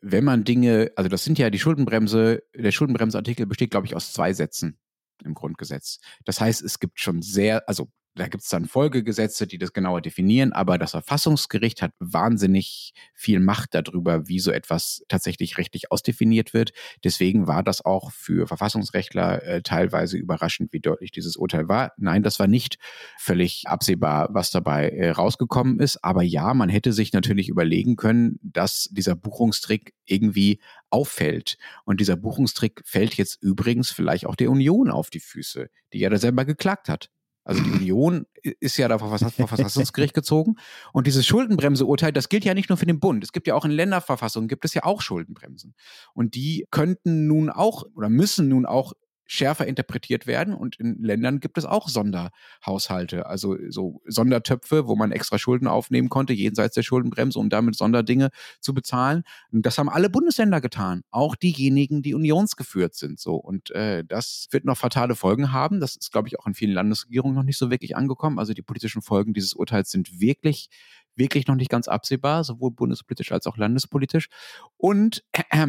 wenn man Dinge, also das sind ja die Schuldenbremse, der Schuldenbremseartikel besteht, glaube ich, aus zwei Sätzen im Grundgesetz. Das heißt, es gibt schon sehr, also da gibt es dann Folgegesetze, die das genauer definieren, aber das Verfassungsgericht hat wahnsinnig viel Macht darüber, wie so etwas tatsächlich rechtlich ausdefiniert wird. Deswegen war das auch für Verfassungsrechtler äh, teilweise überraschend, wie deutlich dieses Urteil war. Nein, das war nicht völlig absehbar, was dabei äh, rausgekommen ist. Aber ja, man hätte sich natürlich überlegen können, dass dieser Buchungstrick irgendwie auffällt. Und dieser Buchungstrick fällt jetzt übrigens vielleicht auch der Union auf die Füße, die ja da selber geklagt hat. Also die Union ist ja da vor Verfassungsgericht gezogen. Und dieses Schuldenbremseurteil, das gilt ja nicht nur für den Bund. Es gibt ja auch in Länderverfassungen, gibt es ja auch Schuldenbremsen. Und die könnten nun auch oder müssen nun auch schärfer interpretiert werden. Und in Ländern gibt es auch Sonderhaushalte, also so Sondertöpfe, wo man extra Schulden aufnehmen konnte, jenseits der Schuldenbremse, um damit Sonderdinge zu bezahlen. Und das haben alle Bundesländer getan, auch diejenigen, die unionsgeführt sind. So und äh, das wird noch fatale Folgen haben. Das ist, glaube ich, auch in vielen Landesregierungen noch nicht so wirklich angekommen. Also die politischen Folgen dieses Urteils sind wirklich wirklich noch nicht ganz absehbar, sowohl bundespolitisch als auch landespolitisch. Und äh,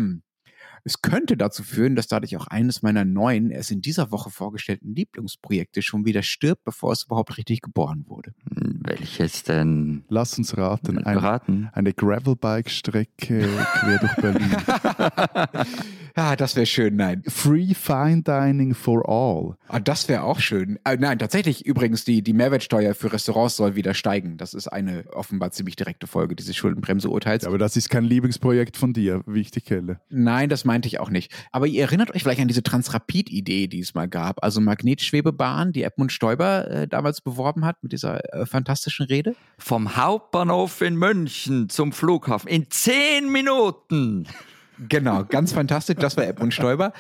es könnte dazu führen, dass dadurch auch eines meiner neuen, erst in dieser Woche vorgestellten Lieblingsprojekte schon wieder stirbt, bevor es überhaupt richtig geboren wurde. Hm, welches denn? Lass uns raten. Ein, raten. Eine Gravelbike-Strecke quer durch Berlin. ja, das wäre schön, nein. Free Fine Dining for All. Ah, das wäre auch schön. Äh, nein, tatsächlich übrigens, die, die Mehrwertsteuer für Restaurants soll wieder steigen. Das ist eine offenbar ziemlich direkte Folge dieses Schuldenbremseurteils. Ja, aber das ist kein Lieblingsprojekt von dir, wichtig, Kelle. Nein, das meinte ich auch nicht. Aber ihr erinnert euch vielleicht an diese Transrapid-Idee, die es mal gab. Also Magnetschwebebahn, die Edmund Stoiber äh, damals beworben hat mit dieser äh, fantastischen Rede. Vom Hauptbahnhof in München zum Flughafen in zehn Minuten. Genau, ganz fantastisch. Das war Edmund Stoiber.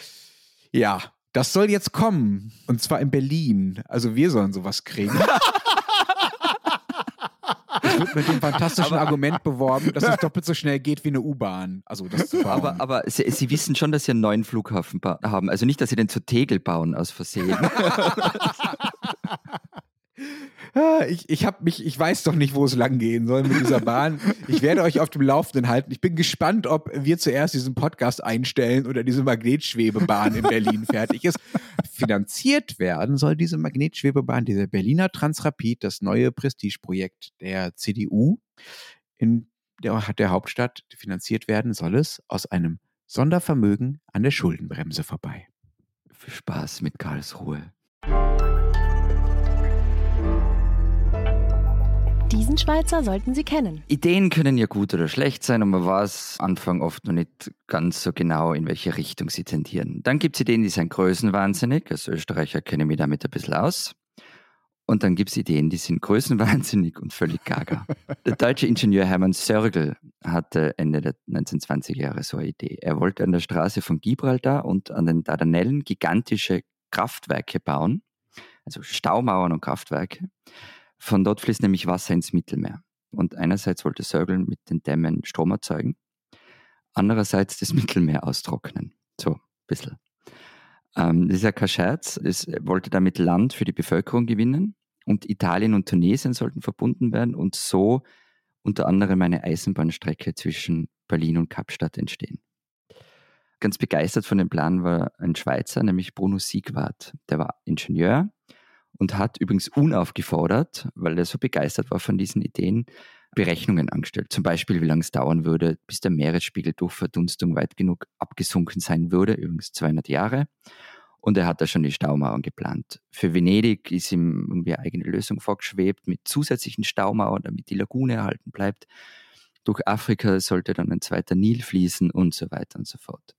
Ja, das soll jetzt kommen. Und zwar in Berlin. Also wir sollen sowas kriegen. Wird mit dem fantastischen aber, Argument beworben, dass es doppelt so schnell geht wie eine U-Bahn. Also das zu bauen. Aber, aber Sie, Sie, wissen schon, dass Sie einen neuen Flughafen haben. Also nicht, dass Sie den zu Tegel bauen aus Versehen. Ich, ich, hab mich, ich weiß doch nicht, wo es lang gehen soll mit dieser Bahn. Ich werde euch auf dem Laufenden halten. Ich bin gespannt, ob wir zuerst diesen Podcast einstellen oder diese Magnetschwebebahn in Berlin fertig ist. Finanziert werden soll diese Magnetschwebebahn, dieser Berliner Transrapid, das neue Prestigeprojekt der CDU in der, der Hauptstadt. Finanziert werden soll es aus einem Sondervermögen an der Schuldenbremse vorbei. Viel Spaß mit Karlsruhe. Diesen Schweizer sollten Sie kennen. Ideen können ja gut oder schlecht sein und man weiß Anfang oft noch nicht ganz so genau, in welche Richtung sie tendieren. Dann gibt es Ideen, die sind größenwahnsinnig. Als Österreicher kenne ich mich damit ein bisschen aus. Und dann gibt es Ideen, die sind größenwahnsinnig und völlig gaga. der deutsche Ingenieur Hermann Sörgel hatte Ende der 1920er Jahre so eine Idee. Er wollte an der Straße von Gibraltar und an den Dardanellen gigantische Kraftwerke bauen, also Staumauern und Kraftwerke. Von dort fließt nämlich Wasser ins Mittelmeer. Und einerseits wollte Sörgel mit den Dämmen Strom erzeugen, andererseits das Mittelmeer austrocknen. So, ein bisschen. Ähm, das ist ja kein Scherz. Es wollte damit Land für die Bevölkerung gewinnen und Italien und Tunesien sollten verbunden werden und so unter anderem eine Eisenbahnstrecke zwischen Berlin und Kapstadt entstehen. Ganz begeistert von dem Plan war ein Schweizer, nämlich Bruno Siegwart. Der war Ingenieur, und hat übrigens unaufgefordert, weil er so begeistert war von diesen Ideen, Berechnungen angestellt. Zum Beispiel, wie lange es dauern würde, bis der Meeresspiegel durch Verdunstung weit genug abgesunken sein würde, übrigens 200 Jahre. Und er hat da schon die Staumauern geplant. Für Venedig ist ihm irgendwie eine eigene Lösung vorgeschwebt mit zusätzlichen Staumauern, damit die Lagune erhalten bleibt. Durch Afrika sollte dann ein zweiter Nil fließen und so weiter und so fort.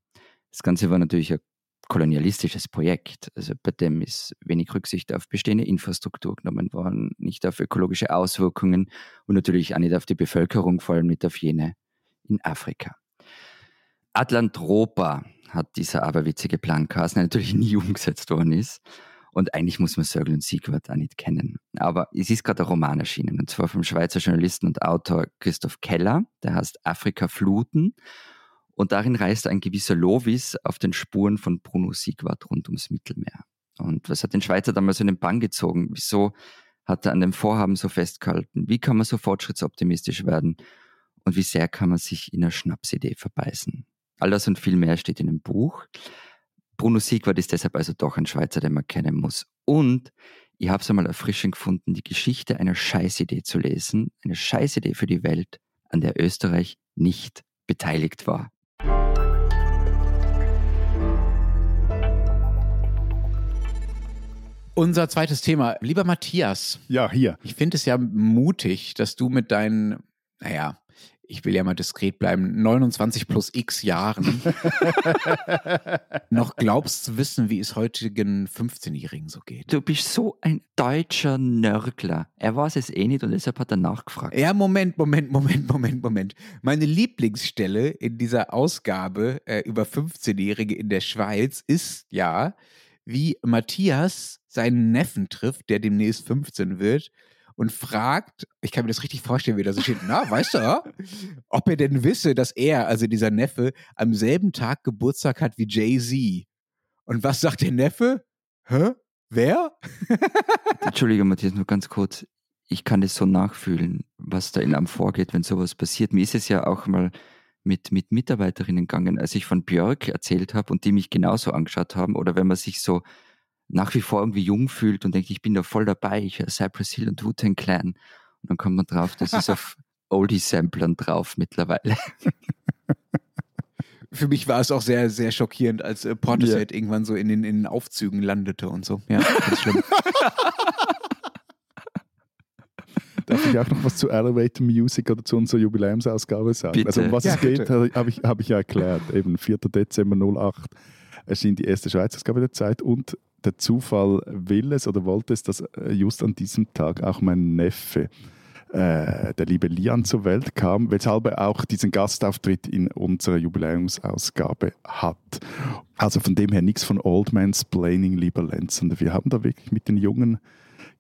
Das Ganze war natürlich ein kolonialistisches Projekt. Also bei dem ist wenig Rücksicht auf bestehende Infrastruktur genommen worden, nicht auf ökologische Auswirkungen und natürlich auch nicht auf die Bevölkerung, vor allem nicht auf jene in Afrika. Atlantropa hat dieser aberwitzige Plan geheißen, der natürlich nie umgesetzt worden ist. Und eigentlich muss man Sörgel und Siegwart auch nicht kennen. Aber es ist gerade ein Roman erschienen, und zwar vom Schweizer Journalisten und Autor Christoph Keller, der heißt Afrika Fluten. Und darin reist ein gewisser Lovis auf den Spuren von Bruno Siegwart rund ums Mittelmeer. Und was hat den Schweizer damals in den Bann gezogen? Wieso hat er an dem Vorhaben so festgehalten? Wie kann man so fortschrittsoptimistisch werden? Und wie sehr kann man sich in einer Schnapsidee verbeißen? All das und viel mehr steht in dem Buch. Bruno Siegwart ist deshalb also doch ein Schweizer, den man kennen muss. Und ich habe es einmal erfrischend gefunden, die Geschichte einer Scheißidee zu lesen, eine Scheißidee für die Welt, an der Österreich nicht beteiligt war. Unser zweites Thema. Lieber Matthias. Ja, hier. Ich finde es ja mutig, dass du mit deinen, naja, ich will ja mal diskret bleiben, 29 plus x Jahren noch glaubst zu wissen, wie es heutigen 15-Jährigen so geht. Du bist so ein deutscher Nörgler. Er weiß es eh nicht und deshalb hat er nachgefragt. Ja, Moment, Moment, Moment, Moment, Moment. Meine Lieblingsstelle in dieser Ausgabe äh, über 15-Jährige in der Schweiz ist ja, wie Matthias seinen Neffen trifft, der demnächst 15 wird und fragt, ich kann mir das richtig vorstellen, wie er so steht, na, weißt du, ob er denn wisse, dass er, also dieser Neffe, am selben Tag Geburtstag hat wie Jay-Z. Und was sagt der Neffe? Hä? Wer? Entschuldige, Matthias, nur ganz kurz. Ich kann es so nachfühlen, was da in einem vorgeht, wenn sowas passiert. Mir ist es ja auch mal mit, mit Mitarbeiterinnen gegangen, als ich von Björk erzählt habe und die mich genauso angeschaut haben. Oder wenn man sich so nach wie vor irgendwie jung fühlt und denkt, ich bin da voll dabei, ich höre Cypress Hill und Wu-Tang Clan. Und dann kommt man drauf, das ist auf Oldie-Samplern drauf mittlerweile. Für mich war es auch sehr, sehr schockierend, als äh, Portishead ja. irgendwann so in den, in den Aufzügen landete und so. Ja, ganz schlimm. Darf ich auch noch was zu Elevator Music oder zu unserer Jubiläumsausgabe sagen? Bitte. Also um was ja, es geht, habe ich, hab ich ja erklärt. Eben 4. Dezember 08 erschien die erste Schweizausgabe der Zeit und der Zufall will es oder wollte es, dass äh, just an diesem Tag auch mein Neffe, äh, der liebe Lian, zur Welt kam, weshalb er auch diesen Gastauftritt in unserer Jubiläumsausgabe hat. Also von dem her nichts von Old Man's Planning, lieber Lenz, sondern wir haben da wirklich mit den jungen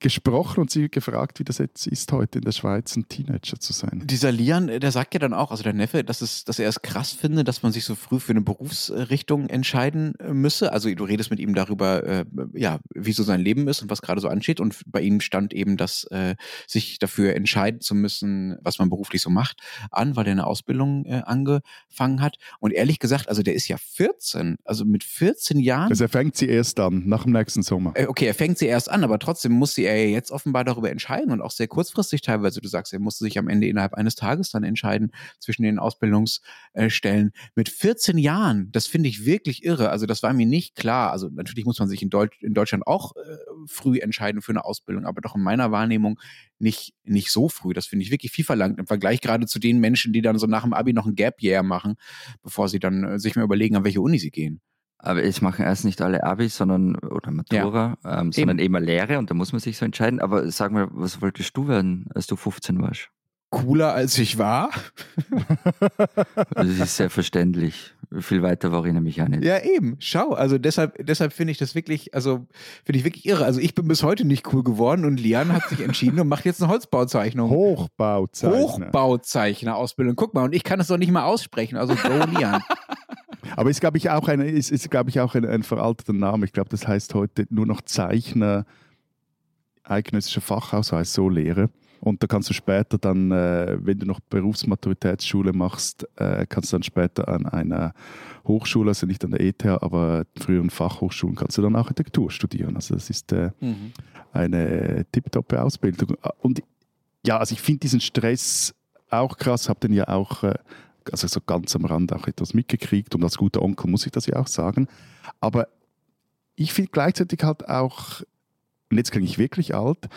gesprochen und sie gefragt, wie das jetzt ist, heute in der Schweiz ein Teenager zu sein. Dieser Lian, der sagt ja dann auch, also der Neffe, dass, es, dass er es krass finde, dass man sich so früh für eine Berufsrichtung entscheiden müsse. Also du redest mit ihm darüber, äh, ja, wie so sein Leben ist und was gerade so ansteht. Und bei ihm stand eben, dass äh, sich dafür entscheiden zu müssen, was man beruflich so macht, an, weil er eine Ausbildung äh, angefangen hat. Und ehrlich gesagt, also der ist ja 14, also mit 14 Jahren. Also er fängt sie erst an, nach dem nächsten Sommer. Äh, okay, er fängt sie erst an, aber trotzdem muss sie ja jetzt offenbar darüber entscheiden und auch sehr kurzfristig teilweise. Du sagst, er musste sich am Ende innerhalb eines Tages dann entscheiden zwischen den Ausbildungsstellen. Mit 14 Jahren, das finde ich wirklich irre. Also das war mir nicht klar. Also natürlich muss man sich in, Deutsch, in Deutschland auch äh, früh entscheiden für eine Ausbildung, aber doch in meiner Wahrnehmung nicht, nicht so früh. Das finde ich wirklich viel verlangt im Vergleich gerade zu den Menschen, die dann so nach dem Abi noch ein Gap Year machen, bevor sie dann äh, sich mal überlegen, an welche Uni sie gehen. Aber es machen erst nicht alle Abi, sondern oder Matura, ja. ähm, sondern eben. eben Lehre und da muss man sich so entscheiden. Aber sag mal, was wolltest du werden, als du 15 warst? Cooler als ich war. das ist sehr verständlich. Viel weiter war ich nämlich auch nicht. Ja, eben. Schau, also deshalb, deshalb finde ich das wirklich, also finde ich wirklich irre. Also ich bin bis heute nicht cool geworden und Lian hat sich entschieden und macht jetzt eine Holzbauzeichnung. Hochbauzeichner. Hochbauzeichner-Ausbildung. Guck mal, und ich kann es doch nicht mal aussprechen. Also go Lian. Aber ist, glaube ich, auch, eine, ist, ist, glaube ich, auch ein, ein veralteter Name. Ich glaube, das heißt heute nur noch Zeichner, eidgenössischer Fachausweis, so Lehre. Und da kannst du später dann, äh, wenn du noch Berufsmaturitätsschule machst, äh, kannst du dann später an einer Hochschule, also nicht an der ETH, aber früheren Fachhochschulen, kannst du dann Architektur studieren. Also das ist äh, mhm. eine tipptoppe Ausbildung. Und ja, also ich finde diesen Stress auch krass, habe den ja auch äh, also so ganz am Rand auch etwas mitgekriegt und als guter Onkel muss ich das ja auch sagen. Aber ich finde gleichzeitig halt auch, und jetzt klinge ich wirklich alt,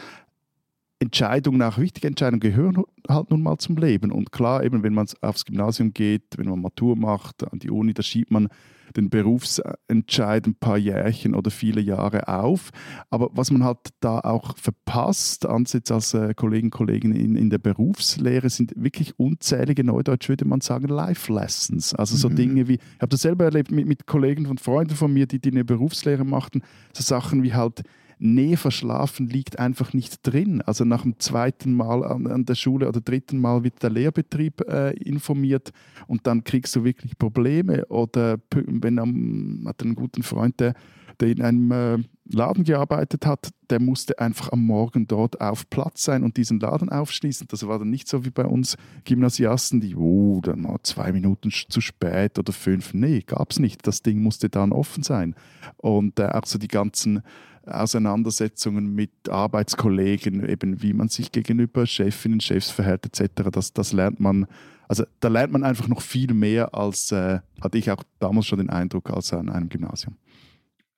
Entscheidungen, auch wichtige Entscheidungen gehören halt nun mal zum Leben. Und klar, eben wenn man aufs Gymnasium geht, wenn man Matur macht, an die Uni, da schiebt man den Berufsentscheid ein paar Jährchen oder viele Jahre auf. Aber was man halt da auch verpasst, Ansitz als äh, Kollegen und Kollegen in, in der Berufslehre, sind wirklich unzählige, neudeutsch würde man sagen, Life Lessons. Also so mhm. Dinge wie, ich habe das selber erlebt mit, mit Kollegen und Freunden von mir, die, die eine Berufslehre machten, so Sachen wie halt, nee, verschlafen liegt einfach nicht drin. Also nach dem zweiten Mal an, an der Schule oder dritten Mal wird der Lehrbetrieb äh, informiert und dann kriegst du wirklich Probleme. Oder wenn am, hat einen guten Freund, der, der in einem äh, Laden gearbeitet hat, der musste einfach am Morgen dort auf Platz sein und diesen Laden aufschließen. Das war dann nicht so wie bei uns Gymnasiasten, die, oh, dann noch zwei Minuten zu spät oder fünf. Nee, gab es nicht. Das Ding musste dann offen sein. Und äh, auch so die ganzen Auseinandersetzungen mit Arbeitskollegen, eben wie man sich gegenüber Chefinnen, Chefs verhält etc. Das, das lernt man, also da lernt man einfach noch viel mehr als, äh, hatte ich auch damals schon den Eindruck, als an einem Gymnasium.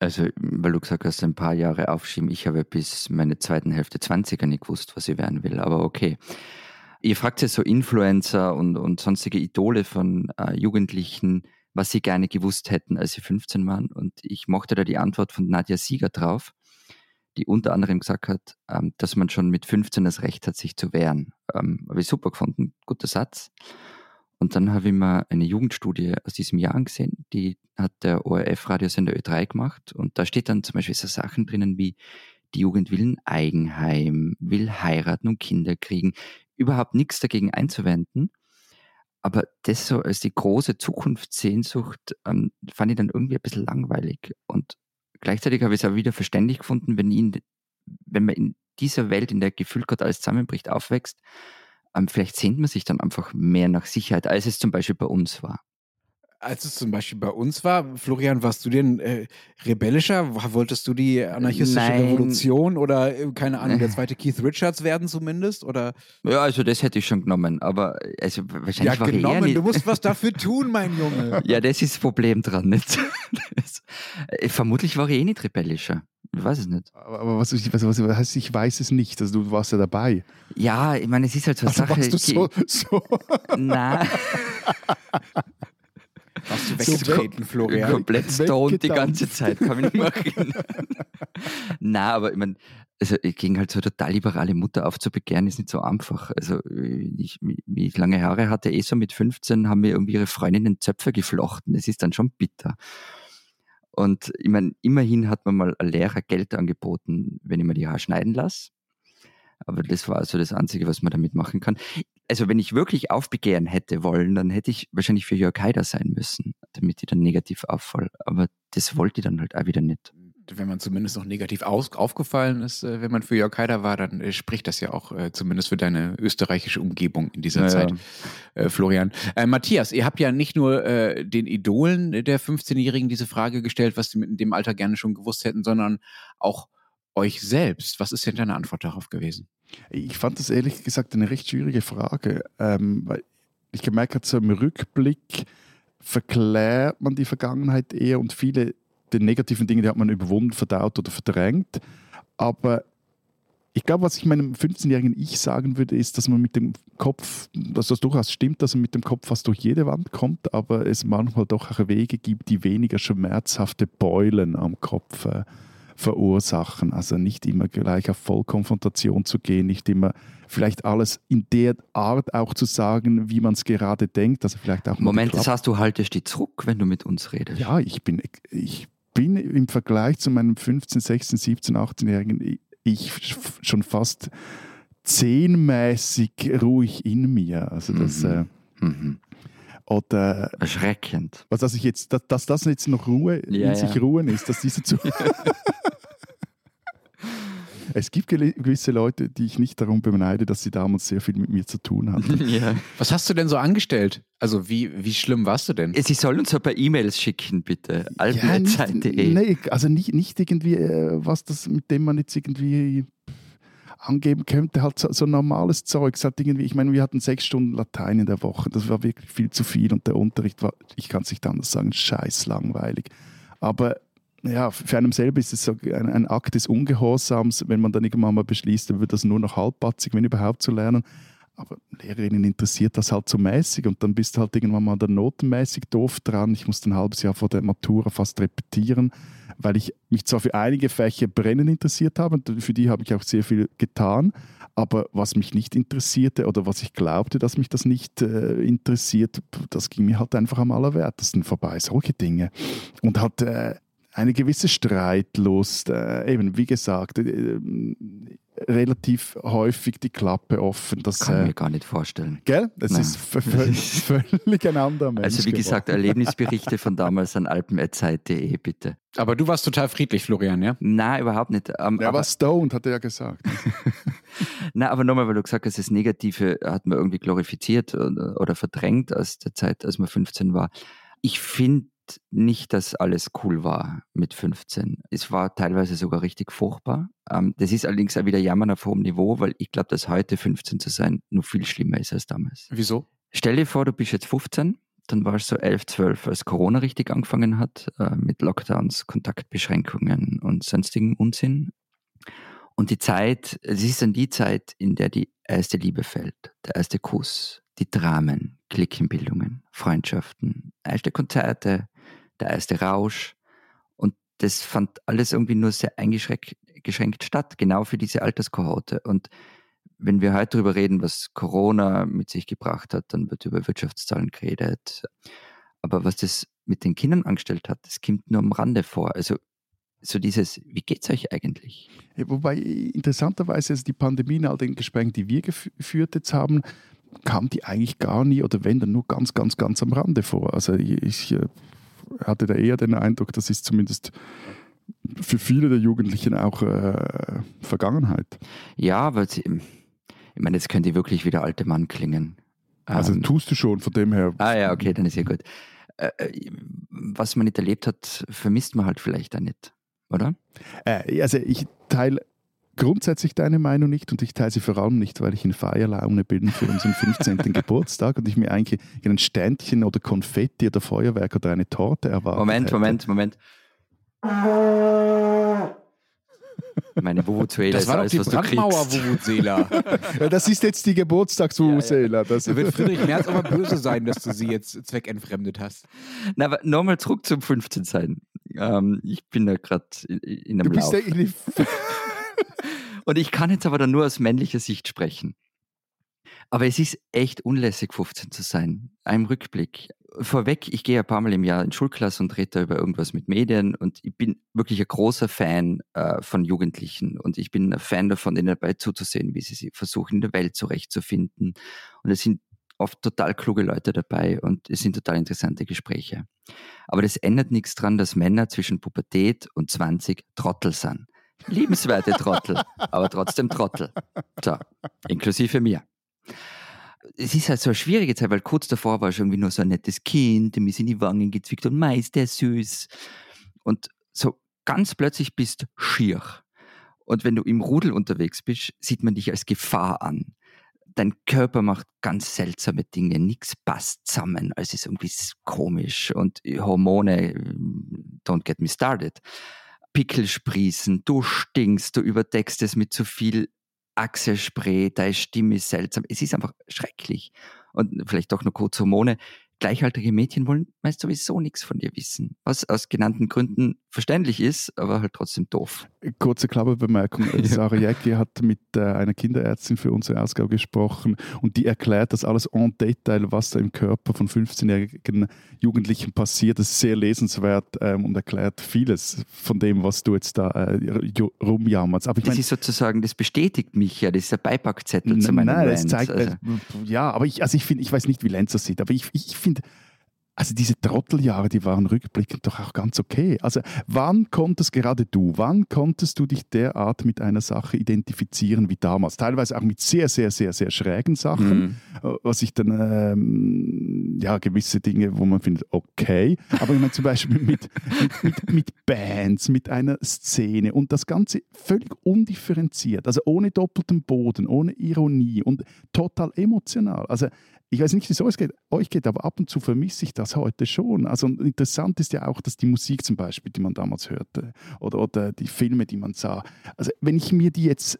Also, weil du gesagt hast, ein paar Jahre aufschieben. Ich habe bis meine zweiten Hälfte 20er nicht gewusst, was ich werden will, aber okay. Ihr fragt ja so Influencer und, und sonstige Idole von äh, Jugendlichen, was sie gerne gewusst hätten, als sie 15 waren. Und ich mochte da die Antwort von Nadja Sieger drauf die unter anderem gesagt hat, ähm, dass man schon mit 15 das Recht hat, sich zu wehren. Ähm, habe ich super gefunden, guter Satz. Und dann habe ich mal eine Jugendstudie aus diesem Jahr gesehen, die hat der ORF-Radiosender Ö3 gemacht. Und da steht dann zum Beispiel so Sachen drinnen wie, die Jugend will ein Eigenheim, will heiraten und Kinder kriegen. Überhaupt nichts dagegen einzuwenden. Aber das so als die große Zukunftssehnsucht ähm, fand ich dann irgendwie ein bisschen langweilig. Und gleichzeitig habe ich es auch wieder verständlich gefunden, wenn, ihn, wenn man in dieser Welt, in der gefühlt gerade alles zusammenbricht, aufwächst, ähm, vielleicht sehnt man sich dann einfach mehr nach Sicherheit, als es zum Beispiel bei uns war. Als es zum Beispiel bei uns war, Florian, warst du denn äh, rebellischer? Wolltest du die anarchistische Nein. Revolution oder, äh, keine Ahnung, der zweite Keith Richards werden zumindest? Oder? Ja, also das hätte ich schon genommen, aber also wahrscheinlich ja, war genommen. Ich eher du musst was dafür tun, mein Junge. ja, das ist das Problem dran. Nicht? Das, äh, vermutlich war ich eh nicht rebellischer. Ich weiß es nicht. Aber, aber was, was, was, was heißt, ich weiß es nicht? Also du warst ja dabei. Ja, ich meine, es ist halt so eine also Sache. Warst du so, so? Nein. Warst du weggetreten, so, Florian? Komplett stoned die ganze Zeit, kann ich nicht machen. Nein, aber ich meine, also gegen halt so eine total liberale Mutter aufzubegehren, ist nicht so einfach. Also ich, wie ich lange Haare hatte, eh so mit 15, haben mir irgendwie ihre Freundinnen Zöpfe geflochten. Das ist dann schon bitter. Und ich meine, immerhin hat man mal ein Lehrer Geld angeboten, wenn ich mir die Haare schneiden lasse. Aber das war also das Einzige, was man damit machen kann. Also wenn ich wirklich aufbegehren hätte wollen, dann hätte ich wahrscheinlich für Jörg Haider sein müssen, damit ich dann negativ auffall. Aber das wollte ich dann halt auch wieder nicht. Wenn man zumindest noch negativ aus, aufgefallen ist, äh, wenn man für Jörg Haider war, dann äh, spricht das ja auch äh, zumindest für deine österreichische Umgebung in dieser ja, Zeit, äh, Florian. Äh, Matthias, ihr habt ja nicht nur äh, den Idolen der 15-Jährigen diese Frage gestellt, was sie in dem Alter gerne schon gewusst hätten, sondern auch euch selbst. Was ist denn deine Antwort darauf gewesen? Ich fand das ehrlich gesagt eine recht schwierige Frage, ähm, weil ich gemerkt habe, so im Rückblick verklärt man die Vergangenheit eher und viele die negativen Dinge, die hat man überwunden, verdaut oder verdrängt. Aber ich glaube, was ich meinem 15-jährigen Ich sagen würde, ist, dass man mit dem Kopf, dass das durchaus stimmt, dass man mit dem Kopf fast durch jede Wand kommt, aber es manchmal doch auch Wege gibt, die weniger schmerzhafte Beulen am Kopf äh, verursachen. Also nicht immer gleich auf Vollkonfrontation zu gehen, nicht immer vielleicht alles in der Art auch zu sagen, wie man es gerade denkt. Also vielleicht auch Moment, das heißt, du haltest die zurück, wenn du mit uns redest. Ja, ich bin, ich bin im Vergleich zu meinem 15, 16, 17, 18-Jährigen ich schon fast zehnmäßig ruhig in mir. Also das, mhm. Äh, mhm. Oder, Erschreckend. Was, dass, ich jetzt, dass, dass das jetzt noch Ruhe ja, in sich ja. ruhen ist, dass diese zu Es gibt gewisse Leute, die ich nicht darum beneide, dass sie damals sehr viel mit mir zu tun hatten. Ja. Was hast du denn so angestellt? Also wie, wie schlimm warst du denn? Sie sollen uns ein paar E-Mails schicken, bitte. Ja, nee, also nicht, nicht irgendwie äh, was das, mit dem man jetzt irgendwie angeben könnte, halt so, so normales Zeug. Halt irgendwie, ich meine, wir hatten sechs Stunden Latein in der Woche, das war wirklich viel zu viel und der Unterricht war, ich kann es nicht anders sagen, scheiß langweilig. Aber ja, für einen selber ist es so ein, ein, Akt des Ungehorsams, wenn man dann irgendwann mal beschließt, dann wird das nur noch halbpatzig, wenn überhaupt zu lernen. Aber Lehrerinnen interessiert das halt so mäßig und dann bist du halt irgendwann mal dann notenmäßig doof dran. Ich musste ein halbes Jahr vor der Matura fast repetieren, weil ich mich zwar für einige Fächer brennen interessiert habe und für die habe ich auch sehr viel getan, aber was mich nicht interessierte oder was ich glaubte, dass mich das nicht äh, interessiert, das ging mir halt einfach am allerwertesten vorbei. Solche Dinge. Und hat äh, eine gewisse Streitlust, äh, eben wie gesagt, äh, relativ häufig die Klappe offen. Das kann ich mir gar nicht vorstellen. Gell? Das Nein. ist völlig ein anderer Mensch. Also wie gesagt, geworden. Erlebnisberichte von damals an alpenzeit.de, bitte. Aber du warst total friedlich, Florian, ja? Nein, überhaupt nicht. Um, er war stoned, hat er ja gesagt. Nein, aber nochmal, weil du gesagt hast, das Negative hat man irgendwie glorifiziert oder, oder verdrängt aus der Zeit, als man 15 war. Ich finde nicht, dass alles cool war mit 15. Es war teilweise sogar richtig furchtbar. Ähm, das ist allerdings auch wieder Jammern auf hohem Niveau, weil ich glaube, dass heute 15 zu sein noch viel schlimmer ist als damals. Wieso? Stell dir vor, du bist jetzt 15, dann warst du so 11, 12, als Corona richtig angefangen hat, äh, mit Lockdowns, Kontaktbeschränkungen und sonstigen Unsinn. Und die Zeit, es ist dann die Zeit, in der die erste Liebe fällt, der erste Kuss, die Dramen, Klickenbildungen, Freundschaften, erste Konzerte, der erste Rausch. Und das fand alles irgendwie nur sehr eingeschränkt statt, genau für diese Alterskohorte. Und wenn wir heute darüber reden, was Corona mit sich gebracht hat, dann wird über Wirtschaftszahlen geredet. Aber was das mit den Kindern angestellt hat, das kommt nur am Rande vor. Also so dieses, wie geht es euch eigentlich? Wobei interessanterweise ist die Pandemie in all den Gesprächen, die wir geführt jetzt haben, kam die eigentlich gar nie oder wenn dann nur ganz, ganz, ganz am Rande vor. Also ich, ich äh, hatte da eher den Eindruck, das ist zumindest für viele der Jugendlichen auch äh, Vergangenheit. Ja, aber ich meine, jetzt könnte wirklich wieder alte Mann klingen. Also ähm, tust du schon, von dem her. Ah ja, okay, dann ist ja gut. Äh, äh, was man nicht erlebt hat, vermisst man halt vielleicht auch nicht, oder? Äh, also ich teile grundsätzlich deine Meinung nicht und ich teile sie vor allem nicht, weil ich in Feierlaune bin für unseren 15. Geburtstag und ich mir eigentlich ein Ständchen oder Konfetti oder Feuerwerk oder eine Torte erwarte. Moment, hätte. Moment, Moment. Meine Vuvuzuela Das war doch die Brandmauer-Vuvuzela. ja, das ist jetzt die Geburtstags-Vuvuzela. Ja, ja. Da wird Friedrich Merz aber böse sein, dass du sie jetzt zweckentfremdet hast. Na, aber nochmal zurück zum 15 sein. Ähm, ich bin da gerade in, in einem Du bist Lauf. eigentlich Und ich kann jetzt aber dann nur aus männlicher Sicht sprechen. Aber es ist echt unlässig, 15 zu sein. Ein Rückblick. Vorweg, ich gehe ein paar Mal im Jahr in Schulklasse und rede da über irgendwas mit Medien und ich bin wirklich ein großer Fan äh, von Jugendlichen und ich bin ein Fan davon, ihnen dabei zuzusehen, wie sie sich versuchen, in der Welt zurechtzufinden. Und es sind oft total kluge Leute dabei und es sind total interessante Gespräche. Aber das ändert nichts daran, dass Männer zwischen Pubertät und 20 Trottel sind. Liebenswerte Trottel, aber trotzdem Trottel. So, inklusive mir. Es ist halt so eine schwierige Zeit, weil kurz davor war ich irgendwie nur so ein nettes Kind, dem ist in die Wangen gezwickt und meist der süß. Und so ganz plötzlich bist schier. Und wenn du im Rudel unterwegs bist, sieht man dich als Gefahr an dein Körper macht ganz seltsame Dinge, nichts passt zusammen, also ist irgendwie komisch und Hormone don't get me started. Pickel sprießen, du stinkst, du überdeckst es mit zu viel Achselspray, deine Stimme ist seltsam. Es ist einfach schrecklich. Und vielleicht doch noch kurz Hormone gleichaltrige Mädchen wollen meist sowieso nichts von dir wissen. Was aus genannten Gründen verständlich ist, aber halt trotzdem doof. Kurze Klapperbemerkung. Sarah Jäcki hat mit äh, einer Kinderärztin für unsere Ausgabe gesprochen und die erklärt das alles en Detail, was da im Körper von 15-jährigen Jugendlichen passiert. Das ist sehr lesenswert ähm, und erklärt vieles von dem, was du jetzt da äh, rumjammerst. Aber ich das mein, ist sozusagen, das bestätigt mich ja, das ist der Beipackzettel zu meinem Nein, das zeigt, also. äh, ja, aber ich, also ich finde, ich weiß nicht, wie Lenz das sieht, aber ich, ich finde, also diese Trotteljahre, die waren rückblickend doch auch ganz okay. Also wann konntest gerade du, wann konntest du dich derart mit einer Sache identifizieren wie damals? Teilweise auch mit sehr, sehr, sehr, sehr schrägen Sachen, mhm. Äh, was ich dann, ähm, ja, gewisse Dinge, wo man findet, okay. Aber ich meine zum Beispiel mit, mit, mit, mit Bands, mit einer Szene und das Ganze völlig undifferenziert, also ohne doppelten Boden, ohne Ironie und total emotional. Also ich weiß nicht, wie es euch geht, aber ab und zu vermisse ich das heute schon. Also interessant ist ja auch, dass die Musik zum Beispiel, die man damals hörte, oder, oder die Filme, die man sah, also wenn ich mir die jetzt,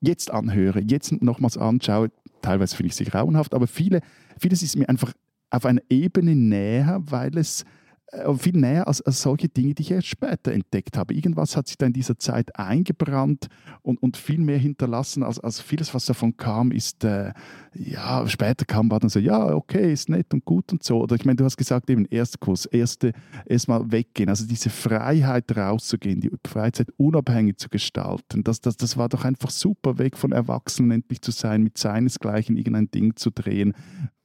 jetzt anhöre, jetzt nochmals anschaue, teilweise finde ich sie grauenhaft, aber viele, vieles ist mir einfach auf einer Ebene näher, weil es viel näher als, als, solche Dinge, die ich erst später entdeckt habe. Irgendwas hat sich da in dieser Zeit eingebrannt und, und viel mehr hinterlassen, als, als vieles, was davon kam, ist, äh, ja, später kam, war dann so, ja, okay, ist nett und gut und so. Oder ich meine, du hast gesagt, eben Erstkurs, erste, erstmal weggehen, also diese Freiheit rauszugehen, die Freizeit unabhängig zu gestalten, das, das, das war doch einfach super, weg von Erwachsenen endlich zu sein, mit seinesgleichen irgendein Ding zu drehen,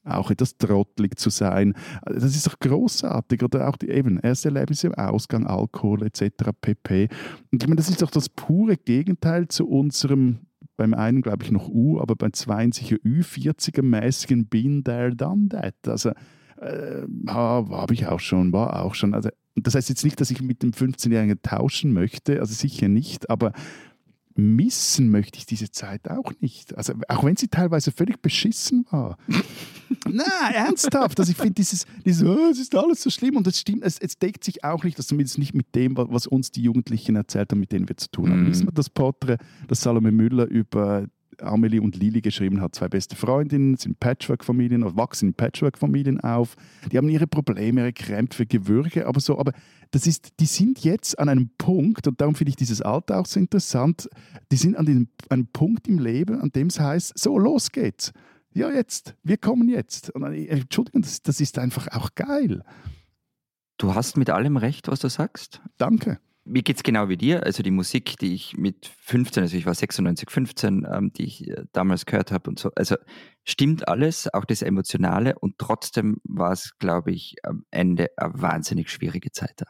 auch etwas trottelig zu sein. Das ist doch großartig. Oder auch die eben erste Erlebnisse im Ausgang, Alkohol etc. pp. Und ich meine, das ist doch das pure Gegenteil zu unserem beim einen glaube ich noch U, aber beim zweiten sicher Ü40er-mäßigen Been there, done that. Also äh, habe ich auch schon, war auch schon. Also, das heißt jetzt nicht, dass ich mit dem 15-Jährigen tauschen möchte, also sicher nicht, aber missen möchte ich diese Zeit auch nicht. Also auch wenn sie teilweise völlig beschissen war. Na, ernsthaft. Also ich finde dieses, dieses oh, es ist alles so schlimm und es stimmt, es, es deckt sich auch nicht, dass zumindest nicht mit dem, was uns die Jugendlichen erzählt haben, mit denen wir zu tun haben. Mhm. Wissen wir das Porträt, das Salome Müller über Amelie und Lili geschrieben hat, zwei beste Freundinnen, sind Patchwork-Familien, wachsen in Patchwork-Familien auf. Die haben ihre Probleme, ihre Krämpfe, Gewürge, aber so, aber das ist, die sind jetzt an einem Punkt, und darum finde ich dieses Alter auch so interessant, die sind an diesem, einem Punkt im Leben, an dem es heißt, so, los geht's. Ja, jetzt, wir kommen jetzt. Und, äh, Entschuldigung, das, das ist einfach auch geil. Du hast mit allem recht, was du sagst. Danke mir geht es genau wie dir. Also die Musik, die ich mit 15, also ich war 96, 15, ähm, die ich äh, damals gehört habe und so, also stimmt alles, auch das Emotionale und trotzdem war es, glaube ich, am Ende eine wahnsinnig schwierige Zeit da.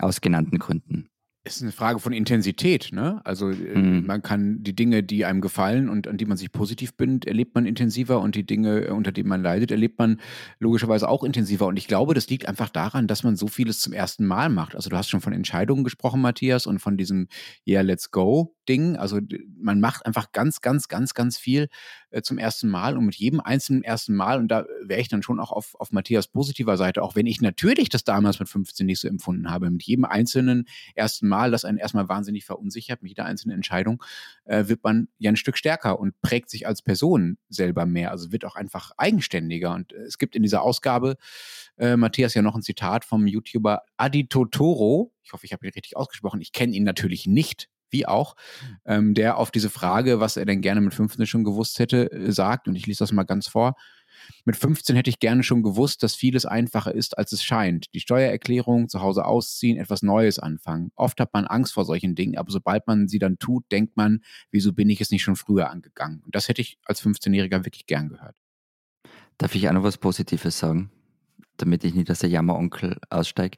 Aus genannten Gründen ist eine Frage von Intensität. Ne? Also mhm. man kann die Dinge, die einem gefallen und an die man sich positiv bindet, erlebt man intensiver und die Dinge, äh, unter denen man leidet, erlebt man logischerweise auch intensiver. Und ich glaube, das liegt einfach daran, dass man so vieles zum ersten Mal macht. Also du hast schon von Entscheidungen gesprochen, Matthias, und von diesem Yeah, let's go Ding. Also man macht einfach ganz, ganz, ganz, ganz viel äh, zum ersten Mal und mit jedem einzelnen ersten Mal, und da wäre ich dann schon auch auf, auf Matthias positiver Seite, auch wenn ich natürlich das damals mit 15 nicht so empfunden habe, mit jedem einzelnen ersten Mal, das einen erstmal wahnsinnig verunsichert, mit jeder einzelnen Entscheidung, äh, wird man ja ein Stück stärker und prägt sich als Person selber mehr, also wird auch einfach eigenständiger. Und äh, es gibt in dieser Ausgabe, äh, Matthias, ja noch ein Zitat vom YouTuber Adi Totoro, ich hoffe, ich habe ihn richtig ausgesprochen. Ich kenne ihn natürlich nicht, wie auch, ähm, der auf diese Frage, was er denn gerne mit 15 schon gewusst hätte, äh, sagt, und ich lese das mal ganz vor. Mit 15 hätte ich gerne schon gewusst, dass vieles einfacher ist, als es scheint. Die Steuererklärung, zu Hause ausziehen, etwas Neues anfangen. Oft hat man Angst vor solchen Dingen, aber sobald man sie dann tut, denkt man, wieso bin ich es nicht schon früher angegangen? Und das hätte ich als 15-Jähriger wirklich gern gehört. Darf ich auch noch was Positives sagen, damit ich nicht als der Jammeronkel aussteige?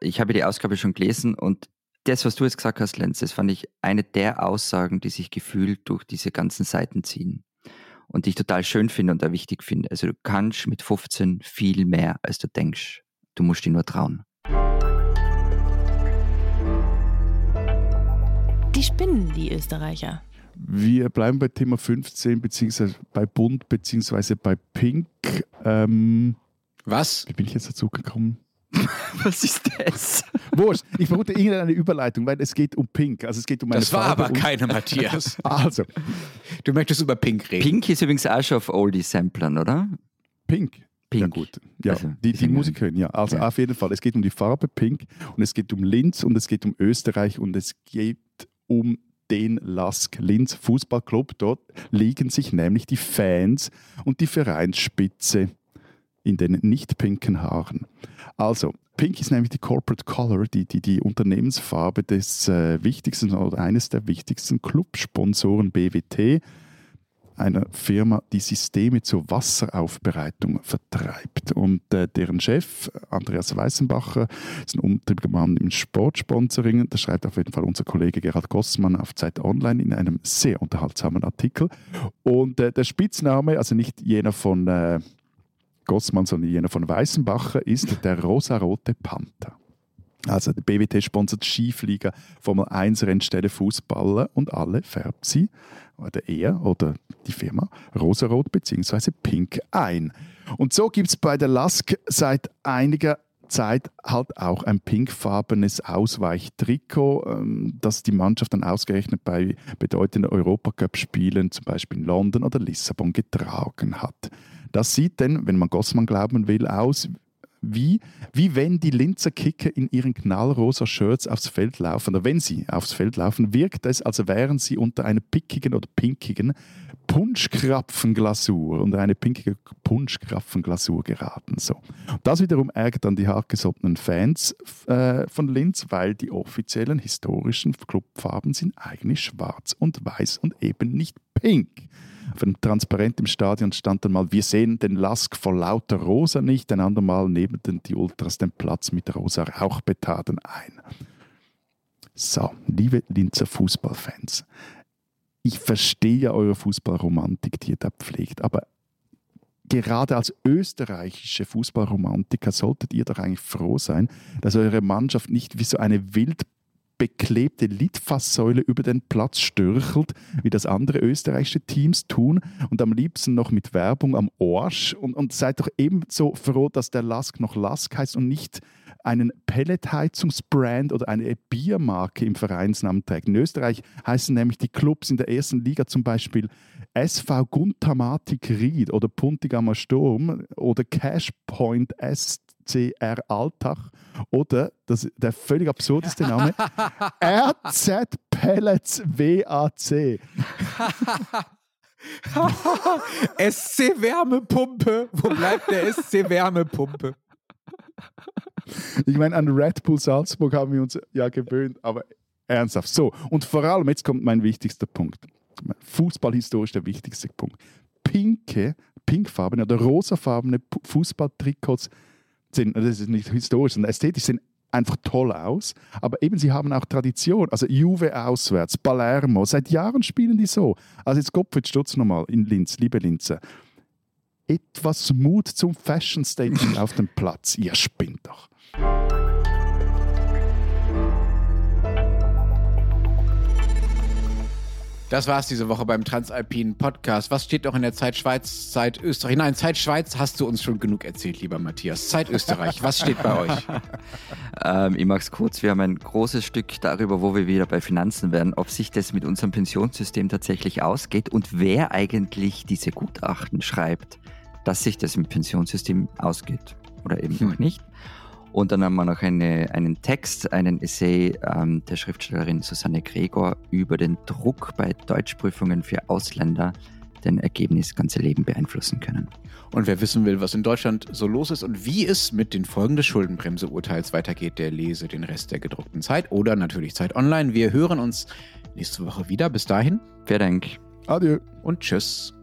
Ich habe die Ausgabe schon gelesen und das, was du jetzt gesagt hast, Lenz, das fand ich eine der Aussagen, die sich gefühlt durch diese ganzen Seiten ziehen. Und die ich total schön finde und auch wichtig finde. Also du kannst mit 15 viel mehr, als du denkst. Du musst dich nur trauen. Die spinnen, die Österreicher. Wir bleiben bei Thema 15, beziehungsweise bei Bund, beziehungsweise bei Pink. Ähm, Was? Wie bin ich jetzt dazu gekommen? Was ist das? Wurscht. Ich vermute irgendeine Überleitung, weil es geht um Pink. Also es geht um eine Das war Farbe aber keine, Matthias. Also, Du möchtest über Pink reden. Pink ist übrigens auch schon auf Oldie-Samplern, oder? Pink. Pink. Ja gut, ja, Also, die, die Sängerin. Musikerin, ja. Also Ja. auf jeden Fall, es geht um die Farbe Pink und es geht um Linz und es geht um Österreich und es geht um den Lask Linz Fußballclub. Dort liegen sich nämlich die Fans und die Vereinsspitze in den nicht pinken Haaren. Also, Pink ist nämlich die Corporate Color, die, die, die Unternehmensfarbe des äh, wichtigsten oder eines der wichtigsten Clubsponsoren BWT, einer Firma, die Systeme zur Wasseraufbereitung vertreibt. Und äh, deren Chef, Andreas Weißenbacher, ist ein umtriebiger Mann im Sportsponsoring. Das schreibt auf jeden Fall unser Kollege Gerhard Gossmann auf Zeit Online in einem sehr unterhaltsamen Artikel. Und äh, der Spitzname, also nicht jener von äh, Gossmann, sondern jener von Weißenbacher, ist der rosarote Panther. Also der BWT sponsert Skiflieger, Formel 1 Rennstelle Fußballer und alle färbt sie, oder er oder die Firma, rosarot bzw. pink ein. Und so gibt es bei der Lask seit einiger Zeit halt auch ein pinkfarbenes Ausweichtrikot, ähm, das die Mannschaft dann ausgerechnet bei bedeutenden Europacup-Spielen, zum Beispiel in London oder Lissabon, getragen hat. Das sieht denn, wenn man Gossmann glauben will, aus wie, wie wenn die Linzer Kicker in ihren knallrosa Shirts aufs Feld laufen. Oder wenn sie aufs Feld laufen, wirkt es, als wären sie unter einer pickigen oder pinkigen Punschkrapfenglasur, unter eine pinkige Punschkrapfenglasur geraten. So. Das wiederum ärgert dann die hartgesottenen Fans äh, von Linz, weil die offiziellen historischen Clubfarben sind eigentlich schwarz und weiß und eben nicht pink. Auf einem Transparent im Stadion stand dann mal, wir sehen den Lask vor lauter Rosa nicht, ein andermal neben den, die Ultras den Platz mit rosa Rauchbetaden ein. So, liebe Linzer Fußballfans, ich verstehe ja eure Fußballromantik, die ihr da pflegt, aber gerade als österreichische Fußballromantiker solltet ihr doch eigentlich froh sein, dass eure Mannschaft nicht wie so eine wild beklebte Litfaßsäule über den Platz stürchelt, wie das andere österreichische Teams tun und am liebsten noch mit Werbung am Arsch und, und seid doch ebenso froh, dass der Lask noch Lask heißt und nicht einen Pelletheizungsbrand oder eine Biermarke im Vereinsnamen trägt. In Österreich heißen nämlich die Clubs in der ersten Liga zum Beispiel SV Guntamatik Ried oder Puntigamer Sturm oder Cashpoint SCR Altach oder das, der völlig absurdeste Name RZ Pellets WAC. SC Wärmepumpe. Wo bleibt der SC Wärmepumpe? Ich meine, an Red Bull Salzburg haben wir uns ja gewöhnt, aber ernsthaft. So, und vor allem, jetzt kommt mein wichtigster Punkt. Fußballhistorisch der wichtigste Punkt. Pinke, pinkfarbene oder rosafarbene Fußballtrikots sind, das ist nicht historisch, sondern ästhetisch, sehen einfach toll aus, aber eben sie haben auch Tradition. Also Juve auswärts, Palermo, seit Jahren spielen die so. Also jetzt Gottfried Stutz nochmal in Linz, liebe Linzer. Etwas Mut zum Fashion Statement auf dem Platz. Ihr spinnt doch. Das war's diese Woche beim Transalpinen Podcast. Was steht noch in der Zeit Schweiz, Zeit Österreich? Nein, Zeit Schweiz hast du uns schon genug erzählt, lieber Matthias. Zeit Österreich, was steht bei euch? Ähm, ich mache es kurz. Wir haben ein großes Stück darüber, wo wir wieder bei Finanzen werden, ob sich das mit unserem Pensionssystem tatsächlich ausgeht und wer eigentlich diese Gutachten schreibt, dass sich das im Pensionssystem ausgeht oder eben Hm. noch nicht. Und dann haben wir noch eine, einen Text, einen Essay ähm, der Schriftstellerin Susanne Gregor über den Druck bei Deutschprüfungen für Ausländer, den Ergebnis ganze Leben beeinflussen können. Und wer wissen will, was in Deutschland so los ist und wie es mit den Folgen des Schuldenbremse-Urteils weitergeht, der lese den Rest der gedruckten Zeit oder natürlich Zeit online. Wir hören uns nächste Woche wieder. Bis dahin Vielen Dank. Adieu. und tschüss.